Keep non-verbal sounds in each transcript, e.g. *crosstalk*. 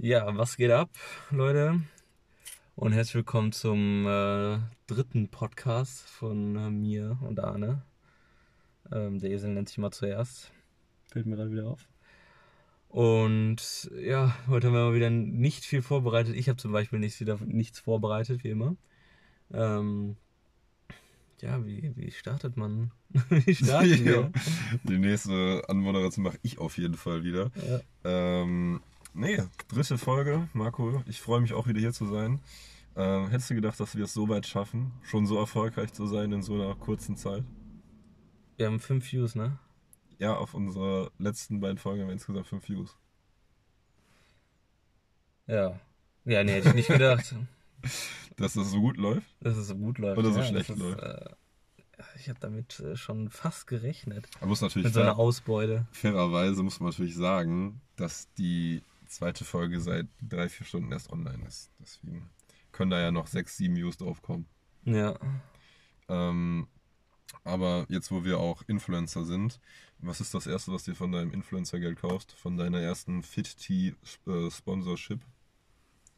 Ja, was geht ab, Leute? Und herzlich willkommen zum äh, dritten Podcast von äh, mir und Arne. Ähm, der Esel nennt sich mal zuerst. Fällt mir gerade wieder auf. Und ja, heute haben wir mal wieder nicht viel vorbereitet. Ich habe zum Beispiel nichts, wieder, nichts vorbereitet, wie immer. Ähm, ja, wie, wie startet man? *laughs* wie starten *laughs* wir? Die nächste Anmoderation mache ich auf jeden Fall wieder. Ja. Ähm, nee, dritte Folge, Marco. Ich freue mich auch wieder hier zu sein. Ähm, hättest du gedacht, dass wir es so weit schaffen, schon so erfolgreich zu sein in so einer kurzen Zeit? Wir haben fünf Views, ne? Ja, auf unsere letzten beiden Folgen haben wir insgesamt fünf Views. Ja. Ja, nee, hätte ich nicht gedacht. *laughs* Dass das so gut läuft? dass es so gut läuft. Oder so ja, schlecht ist, läuft. Äh, ich habe damit äh, schon fast gerechnet. Man muss natürlich Mit so einer Ausbeute. fairerweise muss man natürlich sagen, dass die zweite Folge seit drei, vier Stunden erst online ist. Deswegen können da ja noch sechs, sieben Views drauf kommen. Ja. Ähm, aber jetzt, wo wir auch Influencer sind, was ist das Erste, was dir von deinem Influencer-Geld kaufst? Von deiner ersten Fit-Tea-Sponsorship?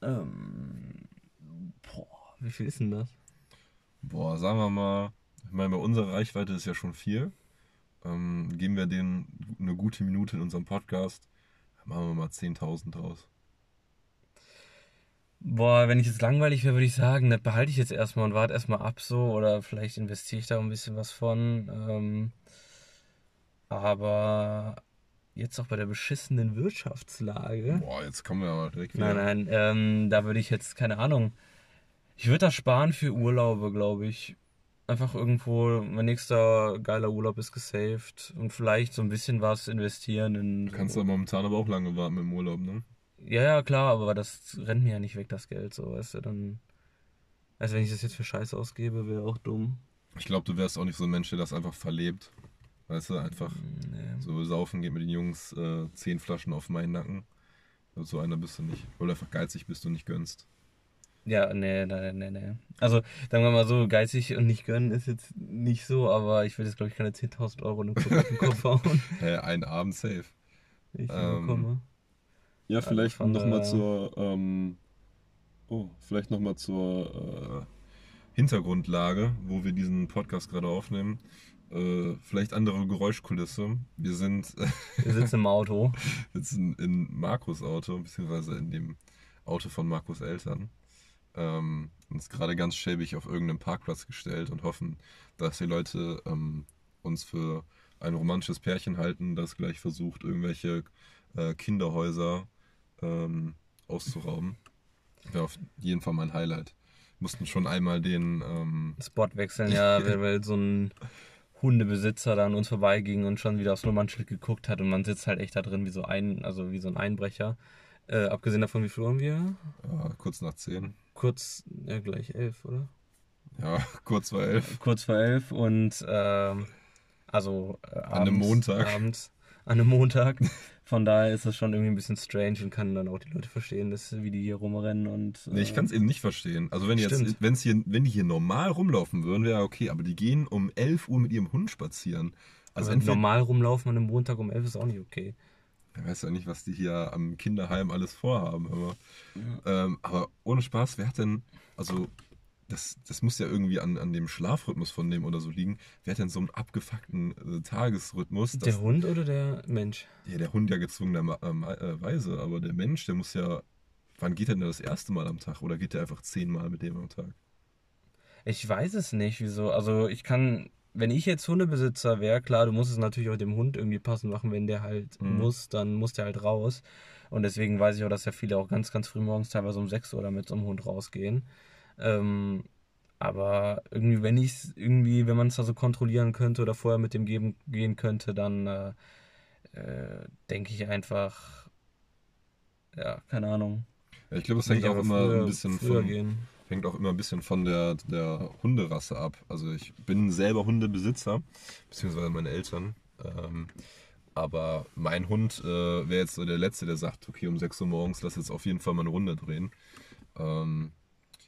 Ähm, boah, wie viel ist denn das? Boah, sagen wir mal, ich meine, bei unserer Reichweite ist ja schon viel. Ähm, geben wir denen eine gute Minute in unserem Podcast, machen wir mal 10.000 draus. Boah, wenn ich jetzt langweilig wäre, würde ich sagen, das behalte ich jetzt erstmal und warte erstmal ab so oder vielleicht investiere ich da ein bisschen was von. Ähm, aber jetzt auch bei der beschissenen Wirtschaftslage. Boah, jetzt kommen wir aber direkt wieder. Nein, nein, ähm, da würde ich jetzt, keine Ahnung. Ich würde das sparen für Urlaube, glaube ich. Einfach irgendwo, mein nächster geiler Urlaub ist gesaved und vielleicht so ein bisschen was investieren in. Du kannst da momentan aber auch lange warten mit dem Urlaub, ne? Ja, ja, klar, aber das rennt mir ja nicht weg, das Geld, so, weißt du, dann. Also, wenn ich das jetzt für Scheiße ausgebe, wäre auch dumm. Ich glaube, du wärst auch nicht so ein Mensch, der das einfach verlebt. Weißt du, einfach Nee. so saufen geht mit den Jungs äh, zehn Flaschen auf meinen Nacken. So einer bist du nicht. Weil du einfach geizig bist und nicht gönnst. Ja, nee, nee, nee, nee. Also, sagen wir mal so, geizig und nicht gönnen ist jetzt nicht so, aber ich will jetzt, glaube ich, keine 10.000 Euro in den Kopf, auf den Kopf hauen, *laughs* Hä, einen Abend safe. ich Ähm, bekomme. Ja, vielleicht von nochmal zur, ähm, oh, vielleicht nochmal zur äh, Hintergrundlage, wo wir diesen Podcast gerade aufnehmen. Äh, vielleicht andere Geräuschkulisse. Wir sind *laughs* Wir sitzen im Auto. sitzen in Markus Auto, beziehungsweise in dem Auto von Markus Eltern. Ähm, uns gerade ganz schäbig auf irgendeinem Parkplatz gestellt und hoffen, dass die Leute ähm, uns für ein romantisches Pärchen halten, das gleich versucht, irgendwelche äh, Kinderhäuser ähm, auszurauben. Wäre auf jeden Fall mein Highlight. Mussten schon einmal den, ähm, Spot wechseln, ja, *laughs* weil, so ein Hundebesitzer da an uns vorbeiging und schon wieder aufs Nummernschild geguckt hat und man sitzt halt echt da drin wie so ein, also wie so ein Einbrecher. Äh, abgesehen davon, wie viel Uhr haben wir? äh, kurz nach 10, Kurz, ja gleich elf, oder? ja, *laughs* kurz vor 11, Kurz vor elf und ähm, also äh, abends, An einem Montag. Abends, an einem Montag. Von daher ist das schon irgendwie ein bisschen strange und kann dann auch die Leute verstehen, dass, wie die hier rumrennen und. Nee, ich äh, kann es eben nicht verstehen. Also wenn jetzt, wenn's hier, wenn die hier normal rumlaufen würden, wäre okay, aber die gehen um 11 Uhr mit ihrem Hund spazieren. Also normal rumlaufen an einem Montag um elf ist auch nicht okay. Ich weiß ja nicht, was die hier am Kinderheim alles vorhaben, aber, ähm, aber ohne Spaß, wer hat denn, also das, das muss ja irgendwie an, an dem Schlafrhythmus von dem oder so liegen. Wer hat denn so einen abgefuckten äh, Tagesrhythmus? dass- Der Hund oder der Mensch? ja, der Hund ja gezwungenerweise, aber der Mensch, der muss ja, wann geht er denn das erste Mal am Tag oder geht er einfach zehnmal mit dem am Tag? Ich weiß es nicht, wieso. Also ich kann, wenn ich jetzt Hundebesitzer wäre, klar, du musst es natürlich auch dem Hund irgendwie passend machen, wenn der halt Mhm. muss, dann muss der halt raus. Und deswegen weiß ich auch, dass ja viele auch ganz, ganz früh morgens teilweise um 6 Uhr damit so einem Hund rausgehen. Ähm, aber irgendwie, wenn ich es irgendwie, wenn man es da so kontrollieren könnte oder vorher mit dem geben, gehen könnte, dann äh, äh, denke ich einfach, ja, keine Ahnung. Ja, ich glaube, Will hängt ich auch immer früher- ein bisschen früher von, gehen. Hängt auch immer ein bisschen von der, der Hunderasse ab. Also ich bin selber Hundebesitzer, beziehungsweise meine Eltern. Ähm, aber mein Hund äh, wäre jetzt so der Letzte, der sagt, okay, um 6 Uhr morgens lass jetzt auf jeden Fall mal eine Runde drehen. Ähm,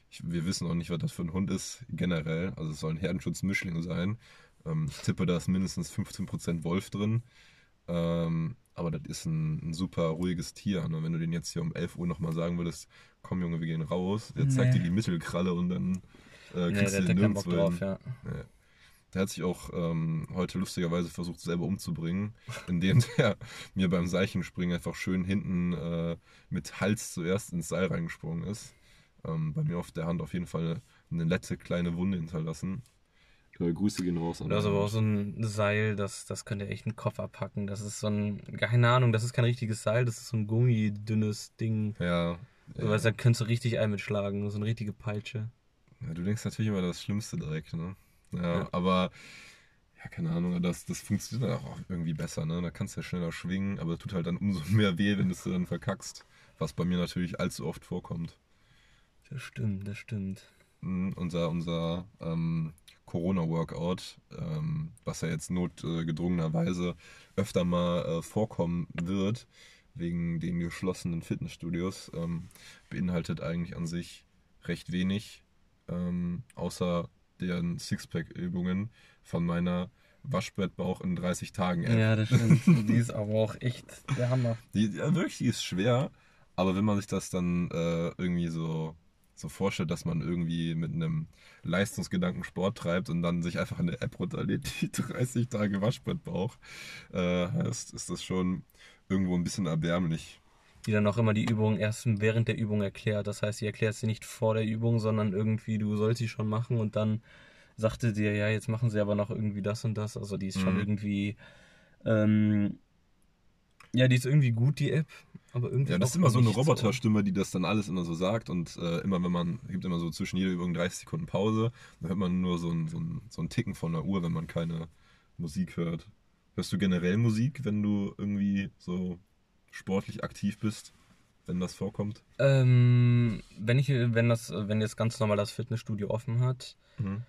ich, wir wissen auch nicht, was das für ein Hund ist, generell. Also es soll ein Herdenschutzmischling sein. Ähm, ich tippe, da ist mindestens 15% Wolf drin. Ähm, aber das ist ein, ein super ruhiges Tier. Ne? Wenn du den jetzt hier um 11 Uhr nochmal sagen würdest, komm Junge, wir gehen raus, der zeigt Nee. dir die Mittelkralle und dann äh, Nee, kriegst der du den nirgendwo drauf, ja. Ja. Der hat sich auch ähm, heute lustigerweise versucht, selber umzubringen, indem *laughs* der mir beim Seichenspringen einfach schön hinten äh, mit Hals zuerst ins Seil reingesprungen ist. Ähm, bei mir auf der Hand auf jeden Fall eine nette kleine Wunde hinterlassen. Äh, Grüße gehen raus an Da ist aber auch so ein Seil, das, das könnte echt einen Kopf abhacken. Das ist so ein, keine Ahnung, das ist kein richtiges Seil, das ist so ein gummidünnes Ding. Ja. Du ja. weißt, da könntest du richtig einen mitschlagen, so eine richtige Peitsche. ja. Du denkst natürlich immer das Schlimmste direkt, ne? Ja, Ja. aber ja, keine Ahnung, das, das funktioniert dann auch irgendwie besser, ne? Da kannst du ja schneller schwingen, aber es tut halt dann umso *laughs* mehr weh, wenn du es dann verkackst. Was bei mir natürlich allzu oft vorkommt. Das stimmt, das stimmt. Mhm, unser unser ähm, Corona-Workout, ähm, was ja jetzt notgedrungenerweise öfter mal äh, vorkommen wird, wegen den geschlossenen Fitnessstudios, ähm, beinhaltet eigentlich an sich recht wenig, ähm, außer den Sixpack-Übungen von meiner Waschbrettbauch in 30 Tagen App. Ja, das stimmt. Die ist aber auch echt der Hammer. Die, ja, wirklich, die ist schwer, aber wenn man sich das dann äh, irgendwie so, so vorstellt, dass man irgendwie mit einem Leistungsgedanken Sport treibt und dann sich einfach in der App runterlädt, *laughs* die 30 Tage Waschbrettbauch, äh, heißt, ist das schon irgendwo ein bisschen erbärmlich. Die dann auch immer die Übung erst während der Übung erklärt. Das heißt, sie erklärt sie nicht vor der Übung, sondern irgendwie, du sollst sie schon machen und dann sagte dir, ja, jetzt machen sie aber noch irgendwie das und das. Also die ist schon Mhm. irgendwie, ähm, ja, die ist irgendwie gut, die App, aber irgendwie. Ja, das ist immer so eine Roboterstimme, die das dann alles immer so sagt und äh, immer wenn man, gibt immer so zwischen jeder Übung 30 Sekunden Pause, dann hört man nur so ein, so, ein, so ein Ticken von der Uhr, wenn man keine Musik hört. Hörst du generell Musik, wenn du irgendwie so sportlich aktiv bist, wenn das vorkommt? Ähm, wenn ich, wenn das, wenn jetzt ganz normal das Fitnessstudio offen hat, Mhm.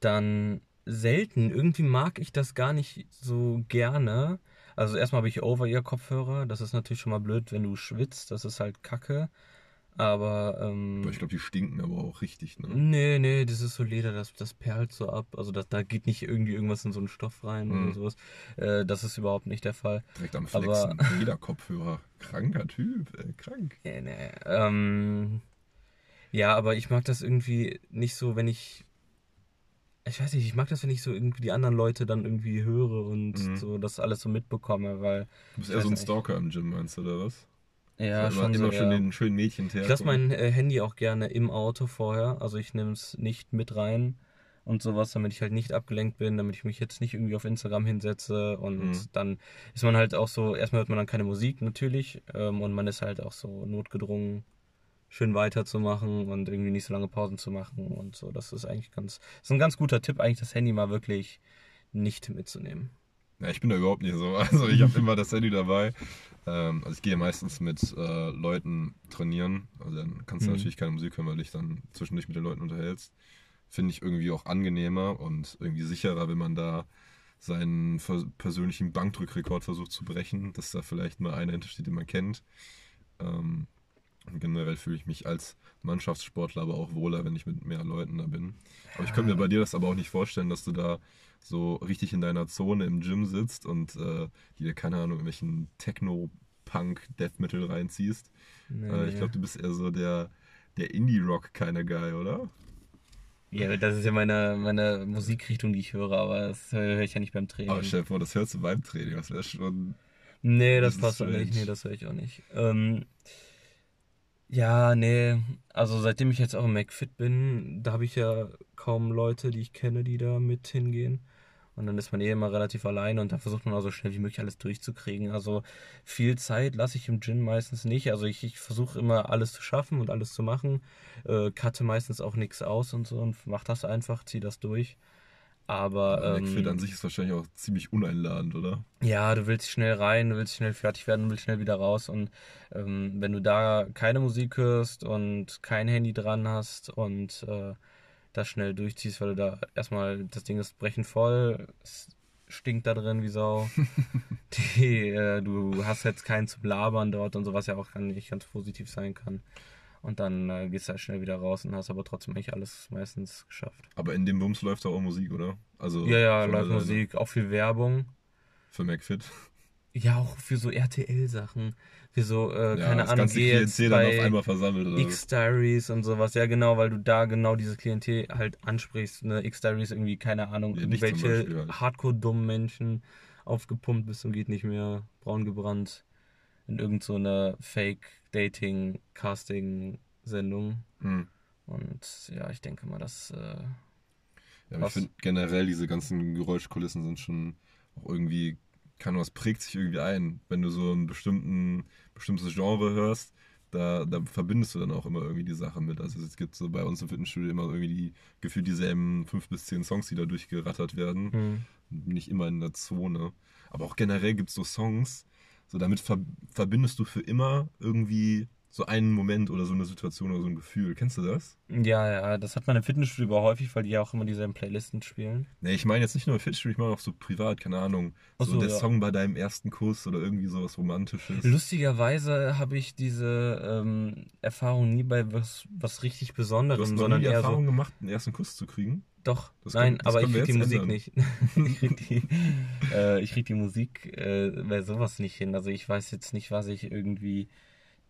dann selten. Irgendwie mag ich das gar nicht so gerne. Also erstmal habe ich Over-Ear-Kopfhörer. Das ist natürlich schon mal blöd, wenn du schwitzt. Das ist halt Kacke. Aber ähm, Aber ich glaube, die stinken aber auch richtig, ne? nee, nee, das ist so Leder, das, das perlt so ab. Also das, da geht nicht irgendwie irgendwas in so einen Stoff rein Mhm. oder sowas. Äh, das ist überhaupt nicht der Fall. Direkt am Aber- Flexen. *laughs* Jeder Kopfhörer. Kranker Typ, ey, krank. Nee, nee. Ähm, ja, aber ich mag das irgendwie nicht so, wenn ich. Ich weiß nicht, ich mag das, wenn ich so irgendwie die anderen Leute dann irgendwie höre und Mhm. so das alles so mitbekomme, weil. Du bist eher so ein nicht. Stalker im Gym, meinst du, oder was? Ja, so schon immer, so. schön ja. den schönen Mädchen Ich lasse mein äh, Handy auch gerne im Auto vorher. Also ich nehme es nicht mit rein und sowas, damit ich halt nicht abgelenkt bin, damit ich mich jetzt nicht irgendwie auf Instagram hinsetze. Und Mhm. dann ist man halt auch so, erstmal hört man dann keine Musik natürlich ähm, und man ist halt auch so notgedrungen, schön weiterzumachen und irgendwie nicht so lange Pausen zu machen und so. Das ist eigentlich ganz, das ist ein ganz guter Tipp, eigentlich das Handy mal wirklich nicht mitzunehmen. Ja, ich bin da überhaupt nicht so. *laughs* Also ich habe immer das Handy dabei. Ähm, also ich gehe meistens mit äh, Leuten trainieren. Also dann kannst du Mhm. natürlich keine Musik hören, weil du dich dann zwischendurch mit den Leuten unterhältst. Finde ich irgendwie auch angenehmer und irgendwie sicherer, wenn man da seinen persönlichen Bankdrückrekord versucht zu brechen, dass da vielleicht mal einer hintersteht, den man kennt. Ähm, generell fühle ich mich als Mannschaftssportler aber auch wohler, wenn ich mit mehr Leuten da bin. Aber ich könnte mir bei dir das aber auch nicht vorstellen, dass du da so richtig in deiner Zone im Gym sitzt und äh, dir, keine Ahnung, irgendwelchen Techno-Punk-Death-Metal reinziehst. Nee, Äh, ich glaube, du bist eher so der, der Indie-Rock keine Guy, oder? Ja, das ist ja meine, meine Musikrichtung, die ich höre, aber das höre ich ja nicht beim Training. Aber stell dir vor, das hörst du beim Training. Das wäre schon. Nee, das, Das passt auch nicht. Nee, das höre ich auch nicht. Ähm, ja, nee. Also seitdem ich jetzt auch im McFit bin, da habe ich ja kaum Leute, die ich kenne, die da mit hingehen. Und dann ist man eh immer relativ alleine und da versucht man auch so schnell wie möglich alles durchzukriegen. Also viel Zeit lasse ich im Gym meistens nicht. Also ich, ich versuche immer alles zu schaffen und alles zu machen. Äh, cutte meistens auch nichts aus und so und mach das einfach, zieh das durch. Aber Aber ähm, an sich ist wahrscheinlich auch ziemlich uneinladend, oder? ja, du willst schnell rein, du willst schnell fertig werden, du willst schnell wieder raus. Und ähm, wenn du da keine Musik hörst und kein Handy dran hast und äh, das schnell durchziehst, weil du da erstmal, das Ding ist brechend voll, es stinkt da drin wie Sau. *laughs* Die, äh, du hast jetzt keinen zum Labern dort und so, was ja auch nicht ganz positiv sein kann. Und dann äh, gehst du halt schnell wieder raus und hast aber trotzdem eigentlich alles meistens geschafft. Aber in dem Bums läuft da auch Musik, oder? Also Ja, ja, läuft alleine. Musik, auch viel Werbung. Für McFit. Ja, auch für so RTL-Sachen. Für so, äh, Ja, keine das Ahnung, ganze geh jetzt Klientel dann auf bei einmal versammelt oder was? X-Diaries und sowas. Ja, genau, weil du da genau dieses Klientel halt ansprichst. Ne? X-Diaries irgendwie, keine Ahnung, Ja, irgendwelche halt. hardcore-dummen Menschen aufgepumpt bis zum geht nicht mehr, braun gebrannt in irgend so Fake-Dating-Casting-Sendung. Hm. Und ja, ich denke mal, das. Äh, Ja, ich finde generell diese ganzen Geräuschkulissen sind schon auch irgendwie, kann was prägt sich irgendwie ein. Wenn du so ein bestimmten, bestimmtes Genre hörst, da, da verbindest du dann auch immer irgendwie die Sache mit. Also es gibt so bei uns im Fitnessstudio immer irgendwie die, gefühlt dieselben fünf bis zehn Songs, die da durchgerattert werden. hm. Nicht immer in der Zone. Aber auch generell gibt es so Songs, so damit ver verbindest du für immer irgendwie so einen Moment oder so eine Situation oder so ein Gefühl. Kennst du das? Ja, ja, das hat man im Fitnessstudio aber häufig, weil die ja auch immer dieselben Playlisten spielen. Nee, ich meine jetzt nicht nur Fitnessstudio, ich meine auch so privat, keine Ahnung. Ach so, so, der ja. Song bei deinem ersten Kuss oder irgendwie sowas Romantisches. Lustigerweise habe ich diese ähm, Erfahrung nie bei was, was richtig Du hast Besonderem, noch sondern nie die eher Erfahrung so. gemacht, einen ersten Kuss zu kriegen? Doch, Das nein, das aber ich krieg die Musik ändern. nicht. *laughs* ich krieg die, *laughs* äh, ich krieg die Musik äh, bei sowas nicht hin. Also ich weiß jetzt nicht, was ich irgendwie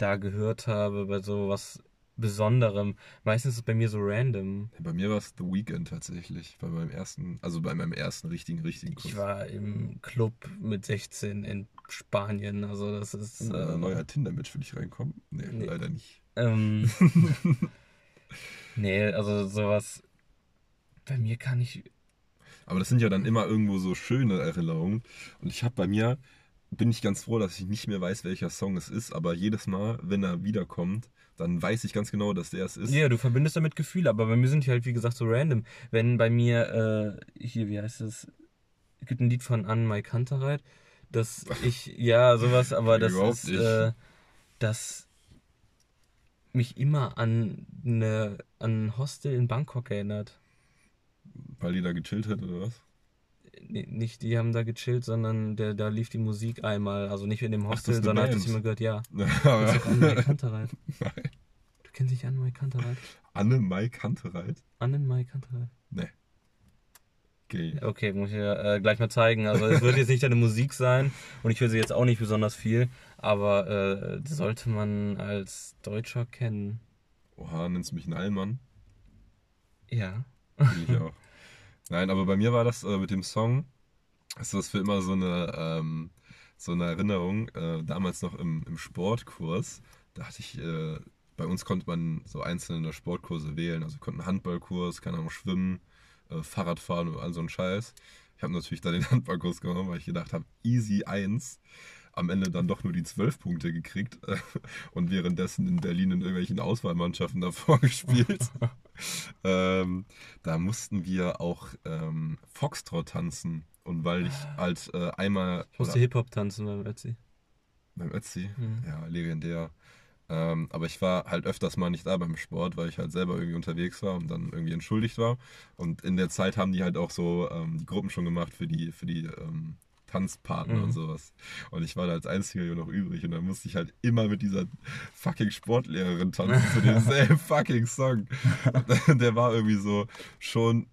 da gehört habe bei sowas Besonderem. Meistens ist es bei mir so random. Bei mir war es The Weeknd tatsächlich, bei meinem ersten, also bei meinem ersten richtigen, richtigen Kuss. Ich war im Club mit 16 in Spanien. Also das ist. Ein Äh, neuer Tinder-Match für dich reinkommen? Nee, Nee. leider nicht. Ähm, *laughs* nee, also sowas. Bei mir kann ich. Aber das sind ja dann immer irgendwo so schöne Erinnerungen. Und ich habe bei mir, bin ich ganz froh, dass ich nicht mehr weiß, welcher Song es ist, aber jedes Mal, wenn er wiederkommt, dann weiß ich ganz genau, dass der es ist. Ja, du verbindest damit Gefühle, aber bei mir sind die halt, wie gesagt, so random. Wenn bei mir, äh, hier, wie heißt es? Es gibt ein Lied von Anne Mai Kantereit, dass *laughs* ich, ja, sowas, aber das ist, äh, das mich immer an eine, an ein Hostel in Bangkok erinnert. Weil die da gechillt hat oder was? Nicht die haben da gechillt, sondern der, da lief die Musik einmal. Also nicht in dem Ach, Hostel, eine sondern hat es immer gehört, ja. *laughs* Kantereit. *laughs* Nein. Du kennst nicht Anne-Mai Kantereit? Anne Mai Kantereit? Anne-Mai Kantereit. Nee. Gay. Okay, muss ich ja äh, gleich mal zeigen. Also es wird jetzt nicht deine Musik sein und ich höre sie jetzt auch nicht besonders viel, aber äh, sollte man als Deutscher kennen. Oha, nennst du mich einen Allmann? Ja. Will ich auch. Nein, aber bei mir war das äh, mit dem Song, ist das für immer so eine, ähm, so eine Erinnerung. Äh, damals noch im, im Sportkurs, da hatte ich, äh, bei uns konnte man so einzelne Sportkurse wählen. Also konnten Handballkurs, keine Ahnung, Schwimmen, äh, Fahrradfahren und all so ein Scheiß. Ich habe natürlich da den *laughs* Handballkurs genommen, weil ich gedacht habe, easy 1. Am Ende dann doch nur die 12 Punkte gekriegt äh, und währenddessen in Berlin in irgendwelchen Auswahlmannschaften davor *laughs* gespielt. ähm, da mussten wir auch ähm, Foxtrot tanzen. Und weil ich halt äh, einmal. Ich musste Hip-Hop tanzen beim Etsy. Beim Ötzi? Mhm. Ja, legendär. Ähm, aber ich war halt öfters mal nicht da beim Sport, weil ich halt selber irgendwie unterwegs war und dann irgendwie entschuldigt war. Und in der Zeit haben die halt auch so ähm, die Gruppen schon gemacht für die, für die ähm, Tanzpartner Mhm. und sowas. Und ich war da als einziger noch übrig und dann musste ich halt immer mit dieser fucking Sportlehrerin tanzen zu demselben *laughs* fucking Song. Der war irgendwie so schon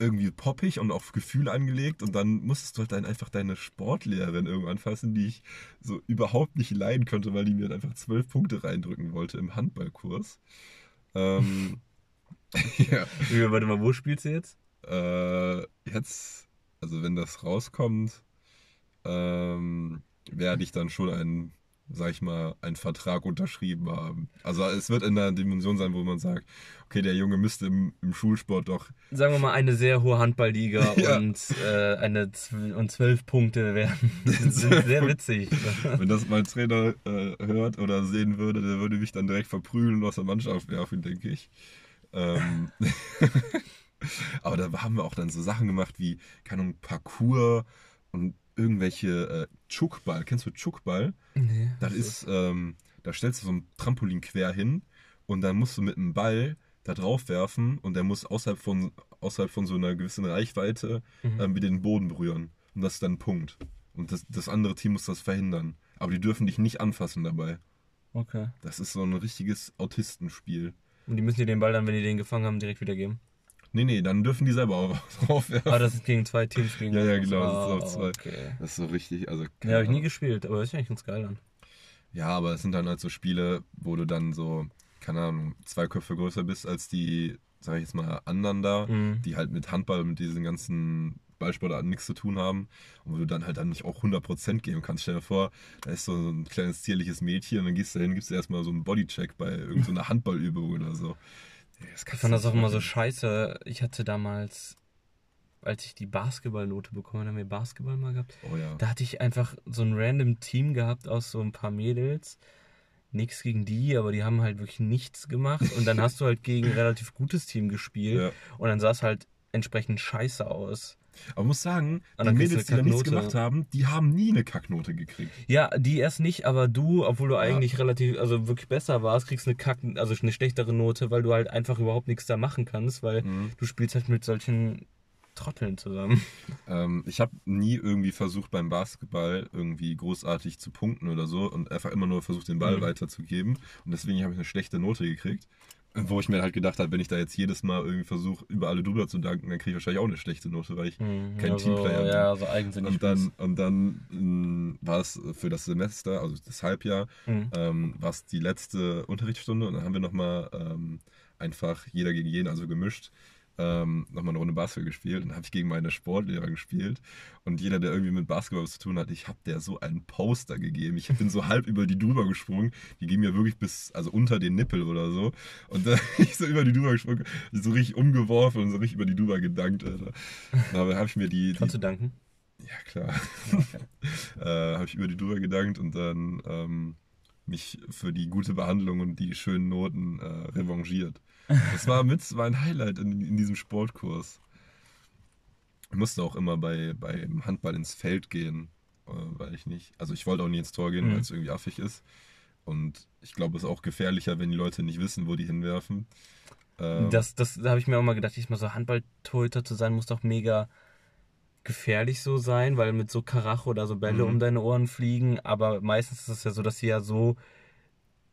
irgendwie poppig und auf Gefühl angelegt und dann musstest du halt dann einfach deine Sportlehrerin irgendwann fassen, die ich so überhaupt nicht leiden konnte, weil die mir dann einfach zwölf Punkte reindrücken wollte im Handballkurs. Ähm, *laughs* ja, Warte mal, wo spielst du jetzt? äh, jetzt, also wenn das rauskommt, ähm, werde ich dann schon einen, sag ich mal, einen Vertrag unterschrieben haben. Also es wird in der Dimension sein, wo man sagt, okay, der Junge müsste im, im Schulsport doch Sagen wir mal eine sehr hohe Handballliga *laughs* Ja. und äh, eine und zwölf Punkte werden *laughs* sind sehr witzig. *laughs* Wenn das mein Trainer äh, hört oder sehen würde, der würde mich dann direkt verprügeln und aus der Mannschaft werfen, denke ich. Ähm, aber da haben wir auch dann so Sachen gemacht wie, keine Ahnung, Parcours und irgendwelche äh, Chukball. Kennst du Chukball? nee, Das ist, ähm, da stellst du so ein Trampolin quer hin und dann musst du mit einem Ball da drauf werfen und der muss außerhalb von, außerhalb von so einer gewissen Reichweite Mhm. ähm, wieder den Boden berühren. Und das ist dann ein Punkt. Und das, das andere Team muss das verhindern. Aber die dürfen dich nicht anfassen dabei. Okay. Das ist so ein richtiges Autistenspiel. Und die müssen dir den Ball dann, wenn die den gefangen haben, direkt wieder geben. Nee, nee, dann dürfen die selber auch *laughs* draufwerfen. Ah, das ist gegen zwei Teams gegen Ja, ja, genau, das Ah, ist auch zwei. Okay. Das ist so richtig, also. Ja, habe ich nie gespielt, aber das ist ja eigentlich ganz geil dann. Ja, aber es sind dann halt so Spiele, wo du dann so, keine Ahnung, zwei Köpfe größer bist als die, sag ich jetzt mal, anderen da, Mhm. die halt mit Handball, mit diesen ganzen Ballsportarten nichts zu tun haben und wo du dann halt dann nicht auch 100% geben kannst. Stell dir vor, da ist so ein kleines zierliches Mädchen und dann gehst du hin, gibst du erstmal so einen Bodycheck bei irgendeiner *laughs* Handballübung oder so. Das Ich fand das auch immer so scheiße. Ich hatte damals, als ich die Basketballnote bekommen habe, haben wir Basketball mal gehabt. Oh ja. Da hatte ich einfach so ein random Team gehabt aus so ein paar Mädels. Nichts gegen die, aber die haben halt wirklich nichts gemacht. Und dann *laughs* hast du halt gegen ein relativ gutes Team gespielt. Ja. Und dann sah es halt entsprechend scheiße aus. Aber muss sagen, Und die Mädels, die da nichts gemacht haben, die haben nie eine Kacknote gekriegt. Ja, die erst nicht, aber du, obwohl du Ja. eigentlich relativ, also wirklich besser warst, kriegst eine Kack, also eine schlechtere Note, weil du halt einfach überhaupt nichts da machen kannst, weil Mhm. du spielst halt mit solchen Trotteln zusammen. *laughs* Ähm, ich habe nie irgendwie versucht beim Basketball irgendwie großartig zu punkten oder so und einfach immer nur versucht den Ball Mhm. weiterzugeben und deswegen habe ich eine schlechte Note gekriegt. Wo ich mir halt gedacht habe, wenn ich da jetzt jedes Mal irgendwie versuche, über alle drüber zu danken, dann kriege ich wahrscheinlich auch eine schlechte Note, weil ich Mhm, kein also, Teamplayer bin. Ja, so eigensinnig. Und dann, und dann mh, war es für das Semester, also das Halbjahr, Mhm. ähm, war es die letzte Unterrichtsstunde und dann haben wir nochmal ähm, einfach jeder gegen jeden, also gemischt, ähm, nochmal eine Runde Basketball gespielt. Und habe ich gegen meine Sportlehrer gespielt. Und jeder, der irgendwie mit Basketball was zu tun hat, ich habe der so einen Poster gegeben. Ich bin so *laughs* halb über die drüber gesprungen. Die ging mir wirklich bis, also unter den Nippel oder so. Und dann *laughs* ich so über die drüber gesprungen, so richtig umgeworfen und so richtig über die drüber gedankt, Alter. Da habe ich mir die, die Kannst du danken? ja, klar. *laughs* äh, habe ich über die drüber gedankt und dann ähm, mich für die gute Behandlung und die schönen Noten äh, revanchiert. Das war mit mein Highlight in, in diesem Sportkurs. Ich musste auch immer bei, beim Handball ins Feld gehen, äh, weil ich nicht, also ich wollte auch nie ins Tor gehen, Mhm. weil es irgendwie affig ist. Und ich glaube, es ist auch gefährlicher, wenn die Leute nicht wissen, wo die hinwerfen. Ähm, Das, das da habe ich mir auch mal gedacht, ich mal so Handballtorhüter zu sein, muss doch mega gefährlich so sein, weil mit so Karacho oder so Bälle Mhm. um deine Ohren fliegen. Aber meistens ist es ja so, dass sie ja so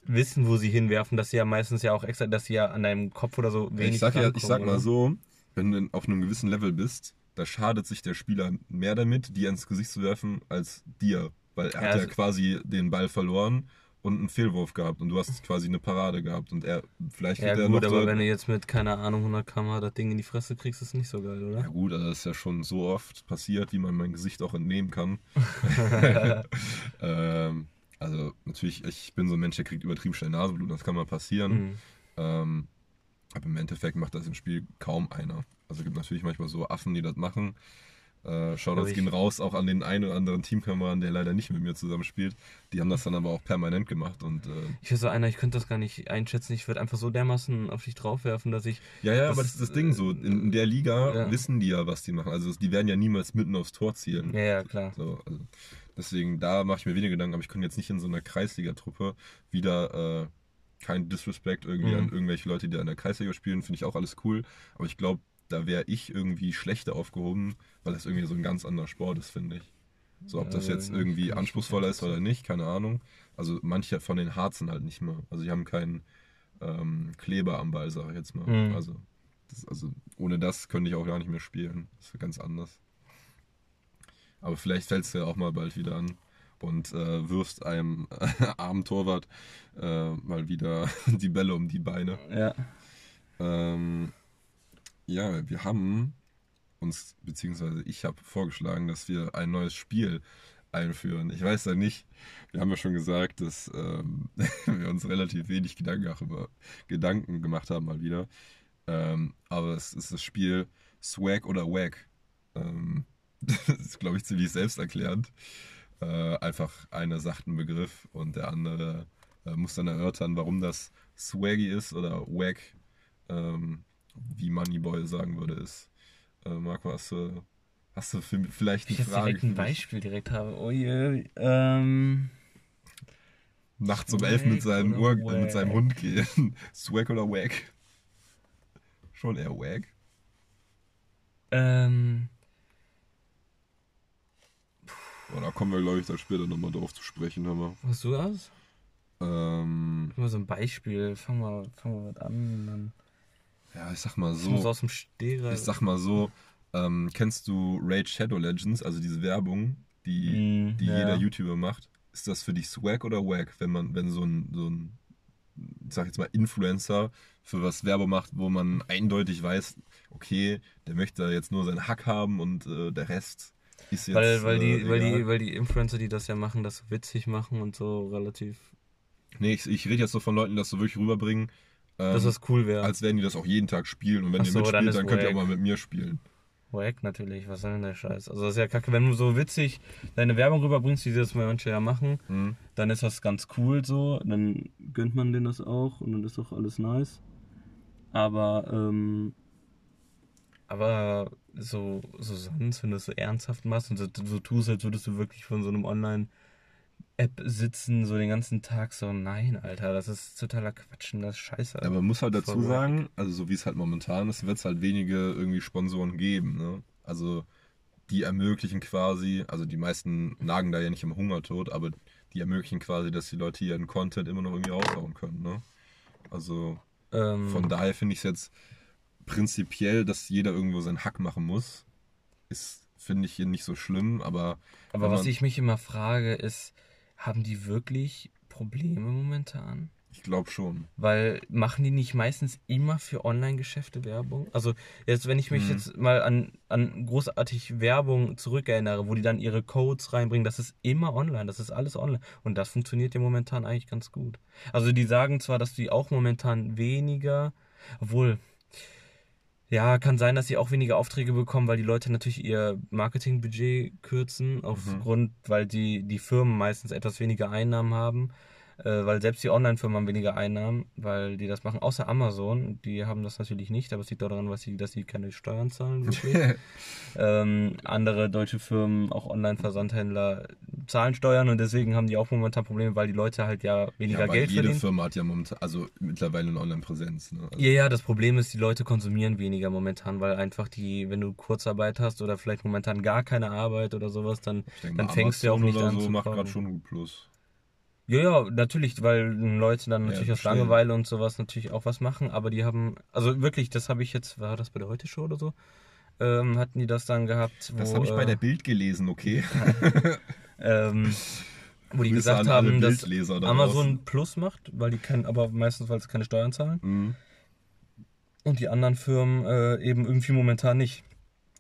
wissen, wo sie hinwerfen, dass sie ja meistens ja auch extra, dass sie ja an deinem Kopf oder so wenig ich sag, ja, ich sag mal oder? so, wenn du auf einem gewissen Level bist, da schadet sich der Spieler mehr damit, dir ins Gesicht zu werfen, als dir. Weil er Ja, hat ja also- quasi den Ball verloren und einen Fehlwurf gehabt und du hast quasi eine Parade gehabt und er, vielleicht Ja er gut, noch aber wenn du jetzt mit, keine Ahnung, 100 km das Ding in die Fresse kriegst, ist nicht so geil, Ja oder? gut, also das ist ja schon so oft passiert, wie man mein Gesicht auch entnehmen kann. *laughs* *laughs* ähm, also natürlich, ich bin so ein Mensch, der kriegt übertrieben schnell Nasenblut, das kann mal passieren. Mhm. Ähm, aber im Endeffekt macht das im Spiel kaum einer. Also es gibt natürlich manchmal so Affen, die das machen. Äh, Shoutouts gehen raus, auch an den einen oder anderen Teamkameraden, der leider nicht mit mir zusammenspielt. Die haben das dann aber auch permanent gemacht. Und äh, Ich wäre so einer, ich könnte das gar nicht einschätzen. Ich würde einfach so dermaßen auf dich draufwerfen, dass ich. ja, ja, Das- aber das ist das Ding so. In, in der Liga Ja. wissen die ja, was die machen. Also die werden ja niemals mitten aufs Tor zielen. Ja, ja, klar. So, also deswegen, da mache ich mir weniger Gedanken, aber ich könnte jetzt nicht in so einer Kreisliga-Truppe wieder äh, kein Disrespect irgendwie Mhm. an irgendwelche Leute, die da in der Kreisliga spielen, finde ich auch alles cool. Aber ich glaube, da wäre ich irgendwie schlechter aufgehoben, weil das irgendwie so ein ganz anderer Sport ist, finde ich. So, ob das jetzt irgendwie anspruchsvoller ist oder nicht, keine Ahnung. Also manche von den Harzen halt nicht mehr. Also die haben keinen ähm, Kleber am Ball, sage ich jetzt mal. Mhm. Also, das, also ohne das könnte ich auch gar nicht mehr spielen. Das ist ganz anders. Aber vielleicht fällst du ja auch mal bald wieder an und äh, wirfst einem *laughs* armen Torwart äh, mal wieder *laughs* die Bälle um die Beine. Ja. Ähm, ja, wir haben uns, beziehungsweise ich habe vorgeschlagen, dass wir ein neues Spiel einführen. Ich weiß ja nicht, wir haben ja schon gesagt, dass ähm, *laughs* wir uns relativ wenig Gedanken, über, Gedanken gemacht haben mal wieder. Ähm, aber es ist das Spiel Swag oder Wag. *laughs* Das ist, glaube ich, ziemlich selbsterklärend. Äh, einfach einer sagt einen Begriff und der andere äh, muss dann erörtern, warum das swaggy ist oder wag, ähm, wie Moneyboy sagen würde, ist. Äh, Marco, hast du, hast du vielleicht Ich eine jetzt Frage? direkt ein? Beispiel direkt habe. Oh je. Ähm. Nachts um elf mit seinem, Ur, äh, mit seinem? Hund gehen. *laughs* Swag oder wag? Schon eher wag. Ähm. Oh, da kommen wir, glaube ich, dann später nochmal drauf zu sprechen. Hammer. Hast du das? Ähm, Mal so ein Beispiel. Fang mal, fang mal was an. Dann Ja, ich sag mal Ich so. aus dem Stegreif. Ich sag mal so. Ähm, kennst du Raid Shadow Legends, also diese Werbung, die, Mm, die ja. jeder YouTuber macht? Ist das für dich Swag oder Wack, wenn man, wenn so ein, so ein, ich sag jetzt mal, Influencer für was Werbung macht, wo man eindeutig weiß, okay, der möchte jetzt nur seinen Hack haben und äh, der Rest jetzt. weil, weil, die, äh, weil, die, weil die Influencer, die das ja machen, das witzig machen und so relativ. Nee, ich, ich rede jetzt so von Leuten, die das so wirklich rüberbringen. Ähm, dass das cool wäre. als werden die das auch jeden Tag spielen. Und wenn Ach ihr so, dann mitspielt, ist dann, könnt ihr auch mal mit mir spielen. Wack natürlich, was soll denn der Scheiß? Also das ist ja kacke, wenn du so witzig deine Werbung rüberbringst, wie sie das manche ja machen, Hm? dann ist das ganz cool so, dann gönnt man denen das auch und dann ist doch alles nice. Aber, ähm, aber so, so sonst, wenn du es so ernsthaft machst und so, so tust, als würdest du wirklich von so einem Online-App sitzen, so den ganzen Tag, so nein, Alter, das ist totaler Quatsch und das ist scheiße. Aber man muss halt dazu Voll sagen, also so wie es halt momentan ist, wird es halt wenige irgendwie Sponsoren geben. Ne? Also die ermöglichen quasi, also die meisten nagen da ja nicht im Hungertod, aber die ermöglichen quasi, dass die Leute ihren Content immer noch irgendwie raushauen können. Ne? Also ähm, von daher finde ich es jetzt prinzipiell, dass jeder irgendwo seinen Hack machen muss, ist, finde ich hier nicht so schlimm, aber Aber was ich mich immer frage, ist, haben die wirklich Probleme momentan? ich glaube schon. Weil machen die nicht meistens immer für Online-Geschäfte Werbung? Also jetzt, wenn ich mich Mhm. jetzt mal an, an großartig Werbung zurückerinnere, wo die dann ihre Codes reinbringen, das ist immer online, das ist alles online. Und das funktioniert ja momentan eigentlich ganz gut. Also die sagen zwar, dass die auch momentan weniger, obwohl, ja, kann sein, dass sie auch weniger Aufträge bekommen, weil die Leute natürlich ihr Marketingbudget kürzen, aufgrund, weil die, die Firmen meistens etwas weniger Einnahmen haben. Äh, weil selbst die Online-Firmen haben weniger Einnahmen, weil die das machen, außer Amazon. Die haben das natürlich nicht, aber es liegt daran, sie, dass sie keine Steuern zahlen. *laughs* Ähm, andere deutsche Firmen, auch Online-Versandhändler, zahlen Steuern und deswegen haben die auch momentan Probleme, weil die Leute halt ja weniger ja, Geld jede verdienen. Firma hat ja momentan, also mittlerweile eine Online-Präsenz. Ne? Also, Ja, ja, das Problem ist, die Leute konsumieren weniger momentan, weil einfach die, wenn du Kurzarbeit hast oder vielleicht momentan gar keine Arbeit oder sowas, dann, dann mal, fängst du ja auch nicht oder an so zu macht gerade schon gut Plus. Ja, ja, natürlich, weil Leute dann Ja, natürlich aus verstehe. Langeweile und sowas natürlich auch was machen, aber die haben, also wirklich, das habe ich jetzt, war das bei der Heute Show oder so? Ähm, hatten die das dann gehabt, wo, Das habe ich bei äh, der Bild gelesen, okay? *laughs* ähm, *laughs* wo die Grüße gesagt haben, dass Amazon. Plus macht, weil die kennen, aber meistens, weil sie keine Steuern zahlen. Mhm. Und die anderen Firmen äh, eben irgendwie momentan nicht.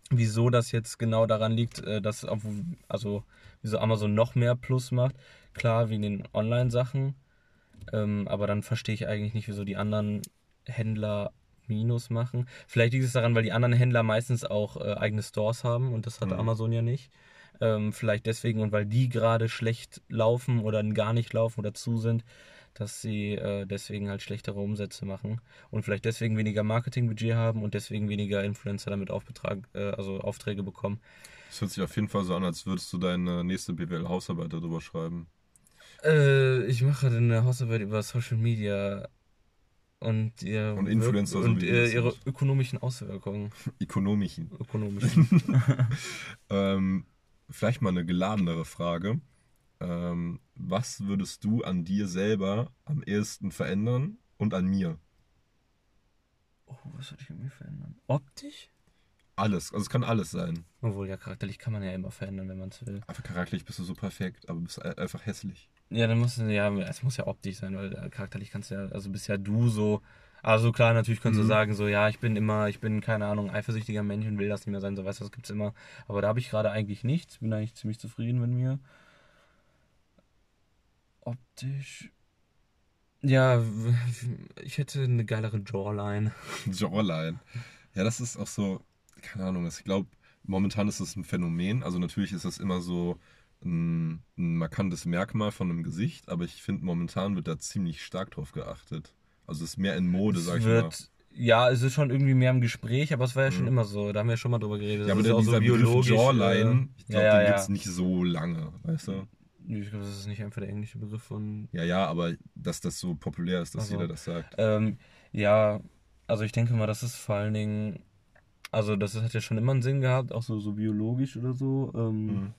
Wieso das jetzt genau daran liegt, äh, dass also wieso Amazon noch mehr Plus macht, klar wegen den Online-Sachen, ähm, aber dann verstehe ich eigentlich nicht, wieso die anderen Händler Minus machen. Vielleicht liegt es daran, weil die anderen Händler meistens auch äh, eigene Stores haben und das hat Mhm. Amazon ja nicht. Ähm, vielleicht deswegen und weil die gerade schlecht laufen oder gar nicht laufen oder zu sind, dass sie äh, deswegen halt schlechtere Umsätze machen und vielleicht deswegen weniger Marketingbudget haben und deswegen weniger Influencer damit Aufbetrag, äh, also Aufträge bekommen. Das hört sich auf jeden Fall so an, als würdest du deine nächste BWL-Hausarbeit darüber schreiben. Äh, ich mache eine Hausarbeit über Social Media und, ihr Und Influencer, und wie äh, ihr ihre ökonomischen Auswirkungen. *laughs* Ökonomischen. Ökonomischen. *laughs* Ähm, vielleicht mal eine geladenere Frage. Ähm, was würdest du an dir selber am ehesten verändern und an mir? oh, was würde ich an mir verändern? Optisch? Alles. Also es kann alles sein. Obwohl, ja, charakterlich kann man ja immer verändern, wenn man es will. Einfach charakterlich bist du so perfekt, aber bist einfach hässlich. Ja, dann muss ja, es muss ja optisch sein, weil äh, charakterlich kannst du ja, also bist ja du so. Also klar, natürlich kannst du Mhm. sagen, so, ja, ich bin immer, ich bin, keine Ahnung, eifersüchtiger Mensch und will das nicht mehr sein, so weißt du, das gibt's immer. Aber da habe ich gerade eigentlich nichts, bin eigentlich ziemlich zufrieden mit mir. Optisch. Ja, ich hätte eine geilere Jawline. *laughs* Jawline. Ja, das ist auch so, keine Ahnung, ich glaube, momentan ist es ein Phänomen. Also natürlich ist das immer so ein, ein markantes Merkmal von einem Gesicht, aber ich finde, momentan wird da ziemlich stark drauf geachtet. Also es ist mehr in Mode, Es sag ich wird, ja, es ist schon irgendwie mehr im Gespräch, aber es war ja schon Mhm. immer so. Da haben wir schon mal drüber geredet. mal. Ja, Das aber der, dieser Jawline, äh, ich glaube, ja, den ja, gibt es ja. nicht so lange, weißt du? Ich glaube, das ist nicht einfach der englische Begriff von Ja, ja, aber dass das so populär ist, dass Ach so. jeder das sagt. Ähm, ja, also ich denke mal, das ist vor allen Dingen, also das hat ja schon immer einen Sinn gehabt, auch so, so biologisch oder so. Ähm, Mhm.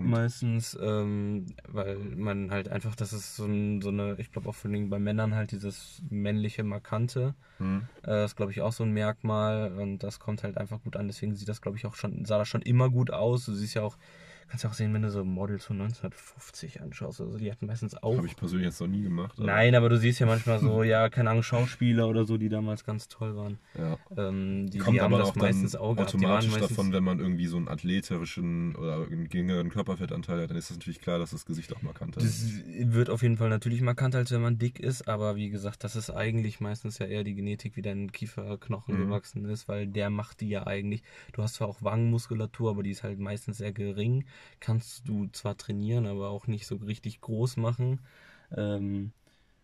Meistens, ähm, weil man halt einfach, das ist so, ein, so eine, ich glaube auch vor allem bei Männern halt dieses männliche Markante. Mhm. Äh, das ist, glaube ich, auch so ein Merkmal und das kommt halt einfach gut an. Deswegen sieht das, glaube ich, auch schon, sah das schon immer gut aus. Du siehst ja auch, kannst ja auch sehen, wenn du so Models von 1950 anschaust. Also die hatten meistens auch. Habe ich persönlich jetzt noch nie gemacht. aber- Nein, aber du siehst ja manchmal so, ja, keine Ahnung, Schauspieler oder so, die damals ganz toll waren. Ja. Ähm, die, Kommt die haben aber das auch meistens auch gehabt. Automatisch meistens, davon, wenn man irgendwie so einen athletischen oder einen geringeren Körperfettanteil hat, dann ist das natürlich klar, dass das Gesicht auch markanter ist. Das wird auf jeden Fall natürlich markanter, als wenn man dick ist, aber wie gesagt, das ist eigentlich meistens ja eher die Genetik, wie dein Kieferknochen Mhm. gewachsen ist, weil der macht die ja eigentlich. Du hast zwar auch Wangenmuskulatur, aber die ist halt meistens sehr gering. Kannst du zwar trainieren, aber auch nicht so richtig groß machen. Ähm,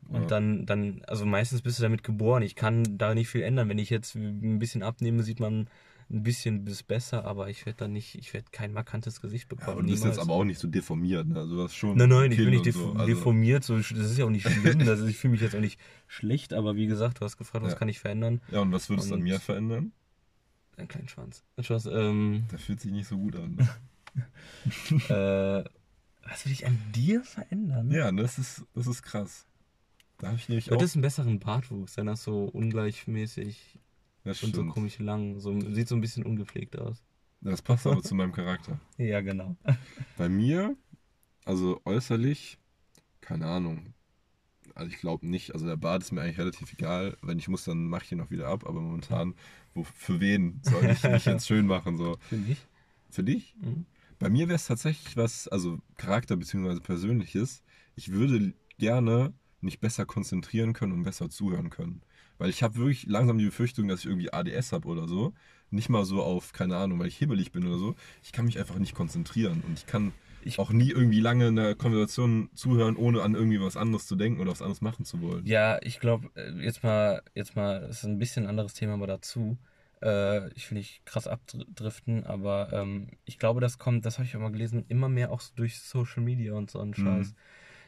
und Ja. dann, dann, also meistens bist du damit geboren. Ich kann da nicht viel ändern. Wenn ich jetzt ein bisschen abnehme, sieht man ein bisschen bis besser, aber ich werde dann nicht, ich werde kein markantes Gesicht Ja, bekommen. aber du bist niemals. jetzt aber auch nicht so deformiert, ne? Also du hast schon. Nein, nein, ich bin nicht defo so. Also, deformiert, so, das ist ja auch nicht schlimm, also ich fühle mich jetzt auch nicht schlecht, aber wie gesagt, du hast gefragt, was Ja. kann ich verändern? Ja, und was würdest du an mir verändern? Einen kleinen Schwanz. Spaß, ähm, Der fühlt sich nicht so gut an. Ne? *laughs* *laughs* äh, was will ich an dir verändern? ja, das ist, das ist krass. Da habe ich nämlich auch. hättest einen besseren Bartwuchs, dann hast so ungleichmäßig Das und so komisch lang, so, sieht so ein bisschen ungepflegt aus. Das passt aber zu meinem Charakter. *laughs* Ja, genau. Bei mir, also äußerlich, keine Ahnung. Also ich glaube nicht. Also der Bart ist mir eigentlich relativ egal. Wenn ich muss, dann mache ich ihn auch wieder ab. Aber momentan, wo, für wen soll ich mich *laughs* jetzt schön machen? So. Finde ich. Für dich? Mhm. Bei mir wäre es tatsächlich was, also Charakter bzw. Persönliches. Ich würde gerne mich besser konzentrieren können und besser zuhören können. Weil ich habe wirklich langsam die Befürchtung, dass ich irgendwie ADS habe oder so. Nicht mal so auf, keine Ahnung, weil ich hibbelig bin oder so. Ich kann mich einfach nicht konzentrieren und ich kann Ich- auch nie irgendwie lange in der Konversation zuhören, ohne an irgendwie was anderes zu denken oder was anderes machen zu wollen. Ja, ich glaube, jetzt mal, jetzt mal, das ist ein bisschen anderes Thema, aber dazu. Äh, ich will nicht krass abdriften, aber ähm, ich glaube, das kommt, das habe ich auch mal gelesen, immer mehr auch so durch Social Media und so einen Mhm.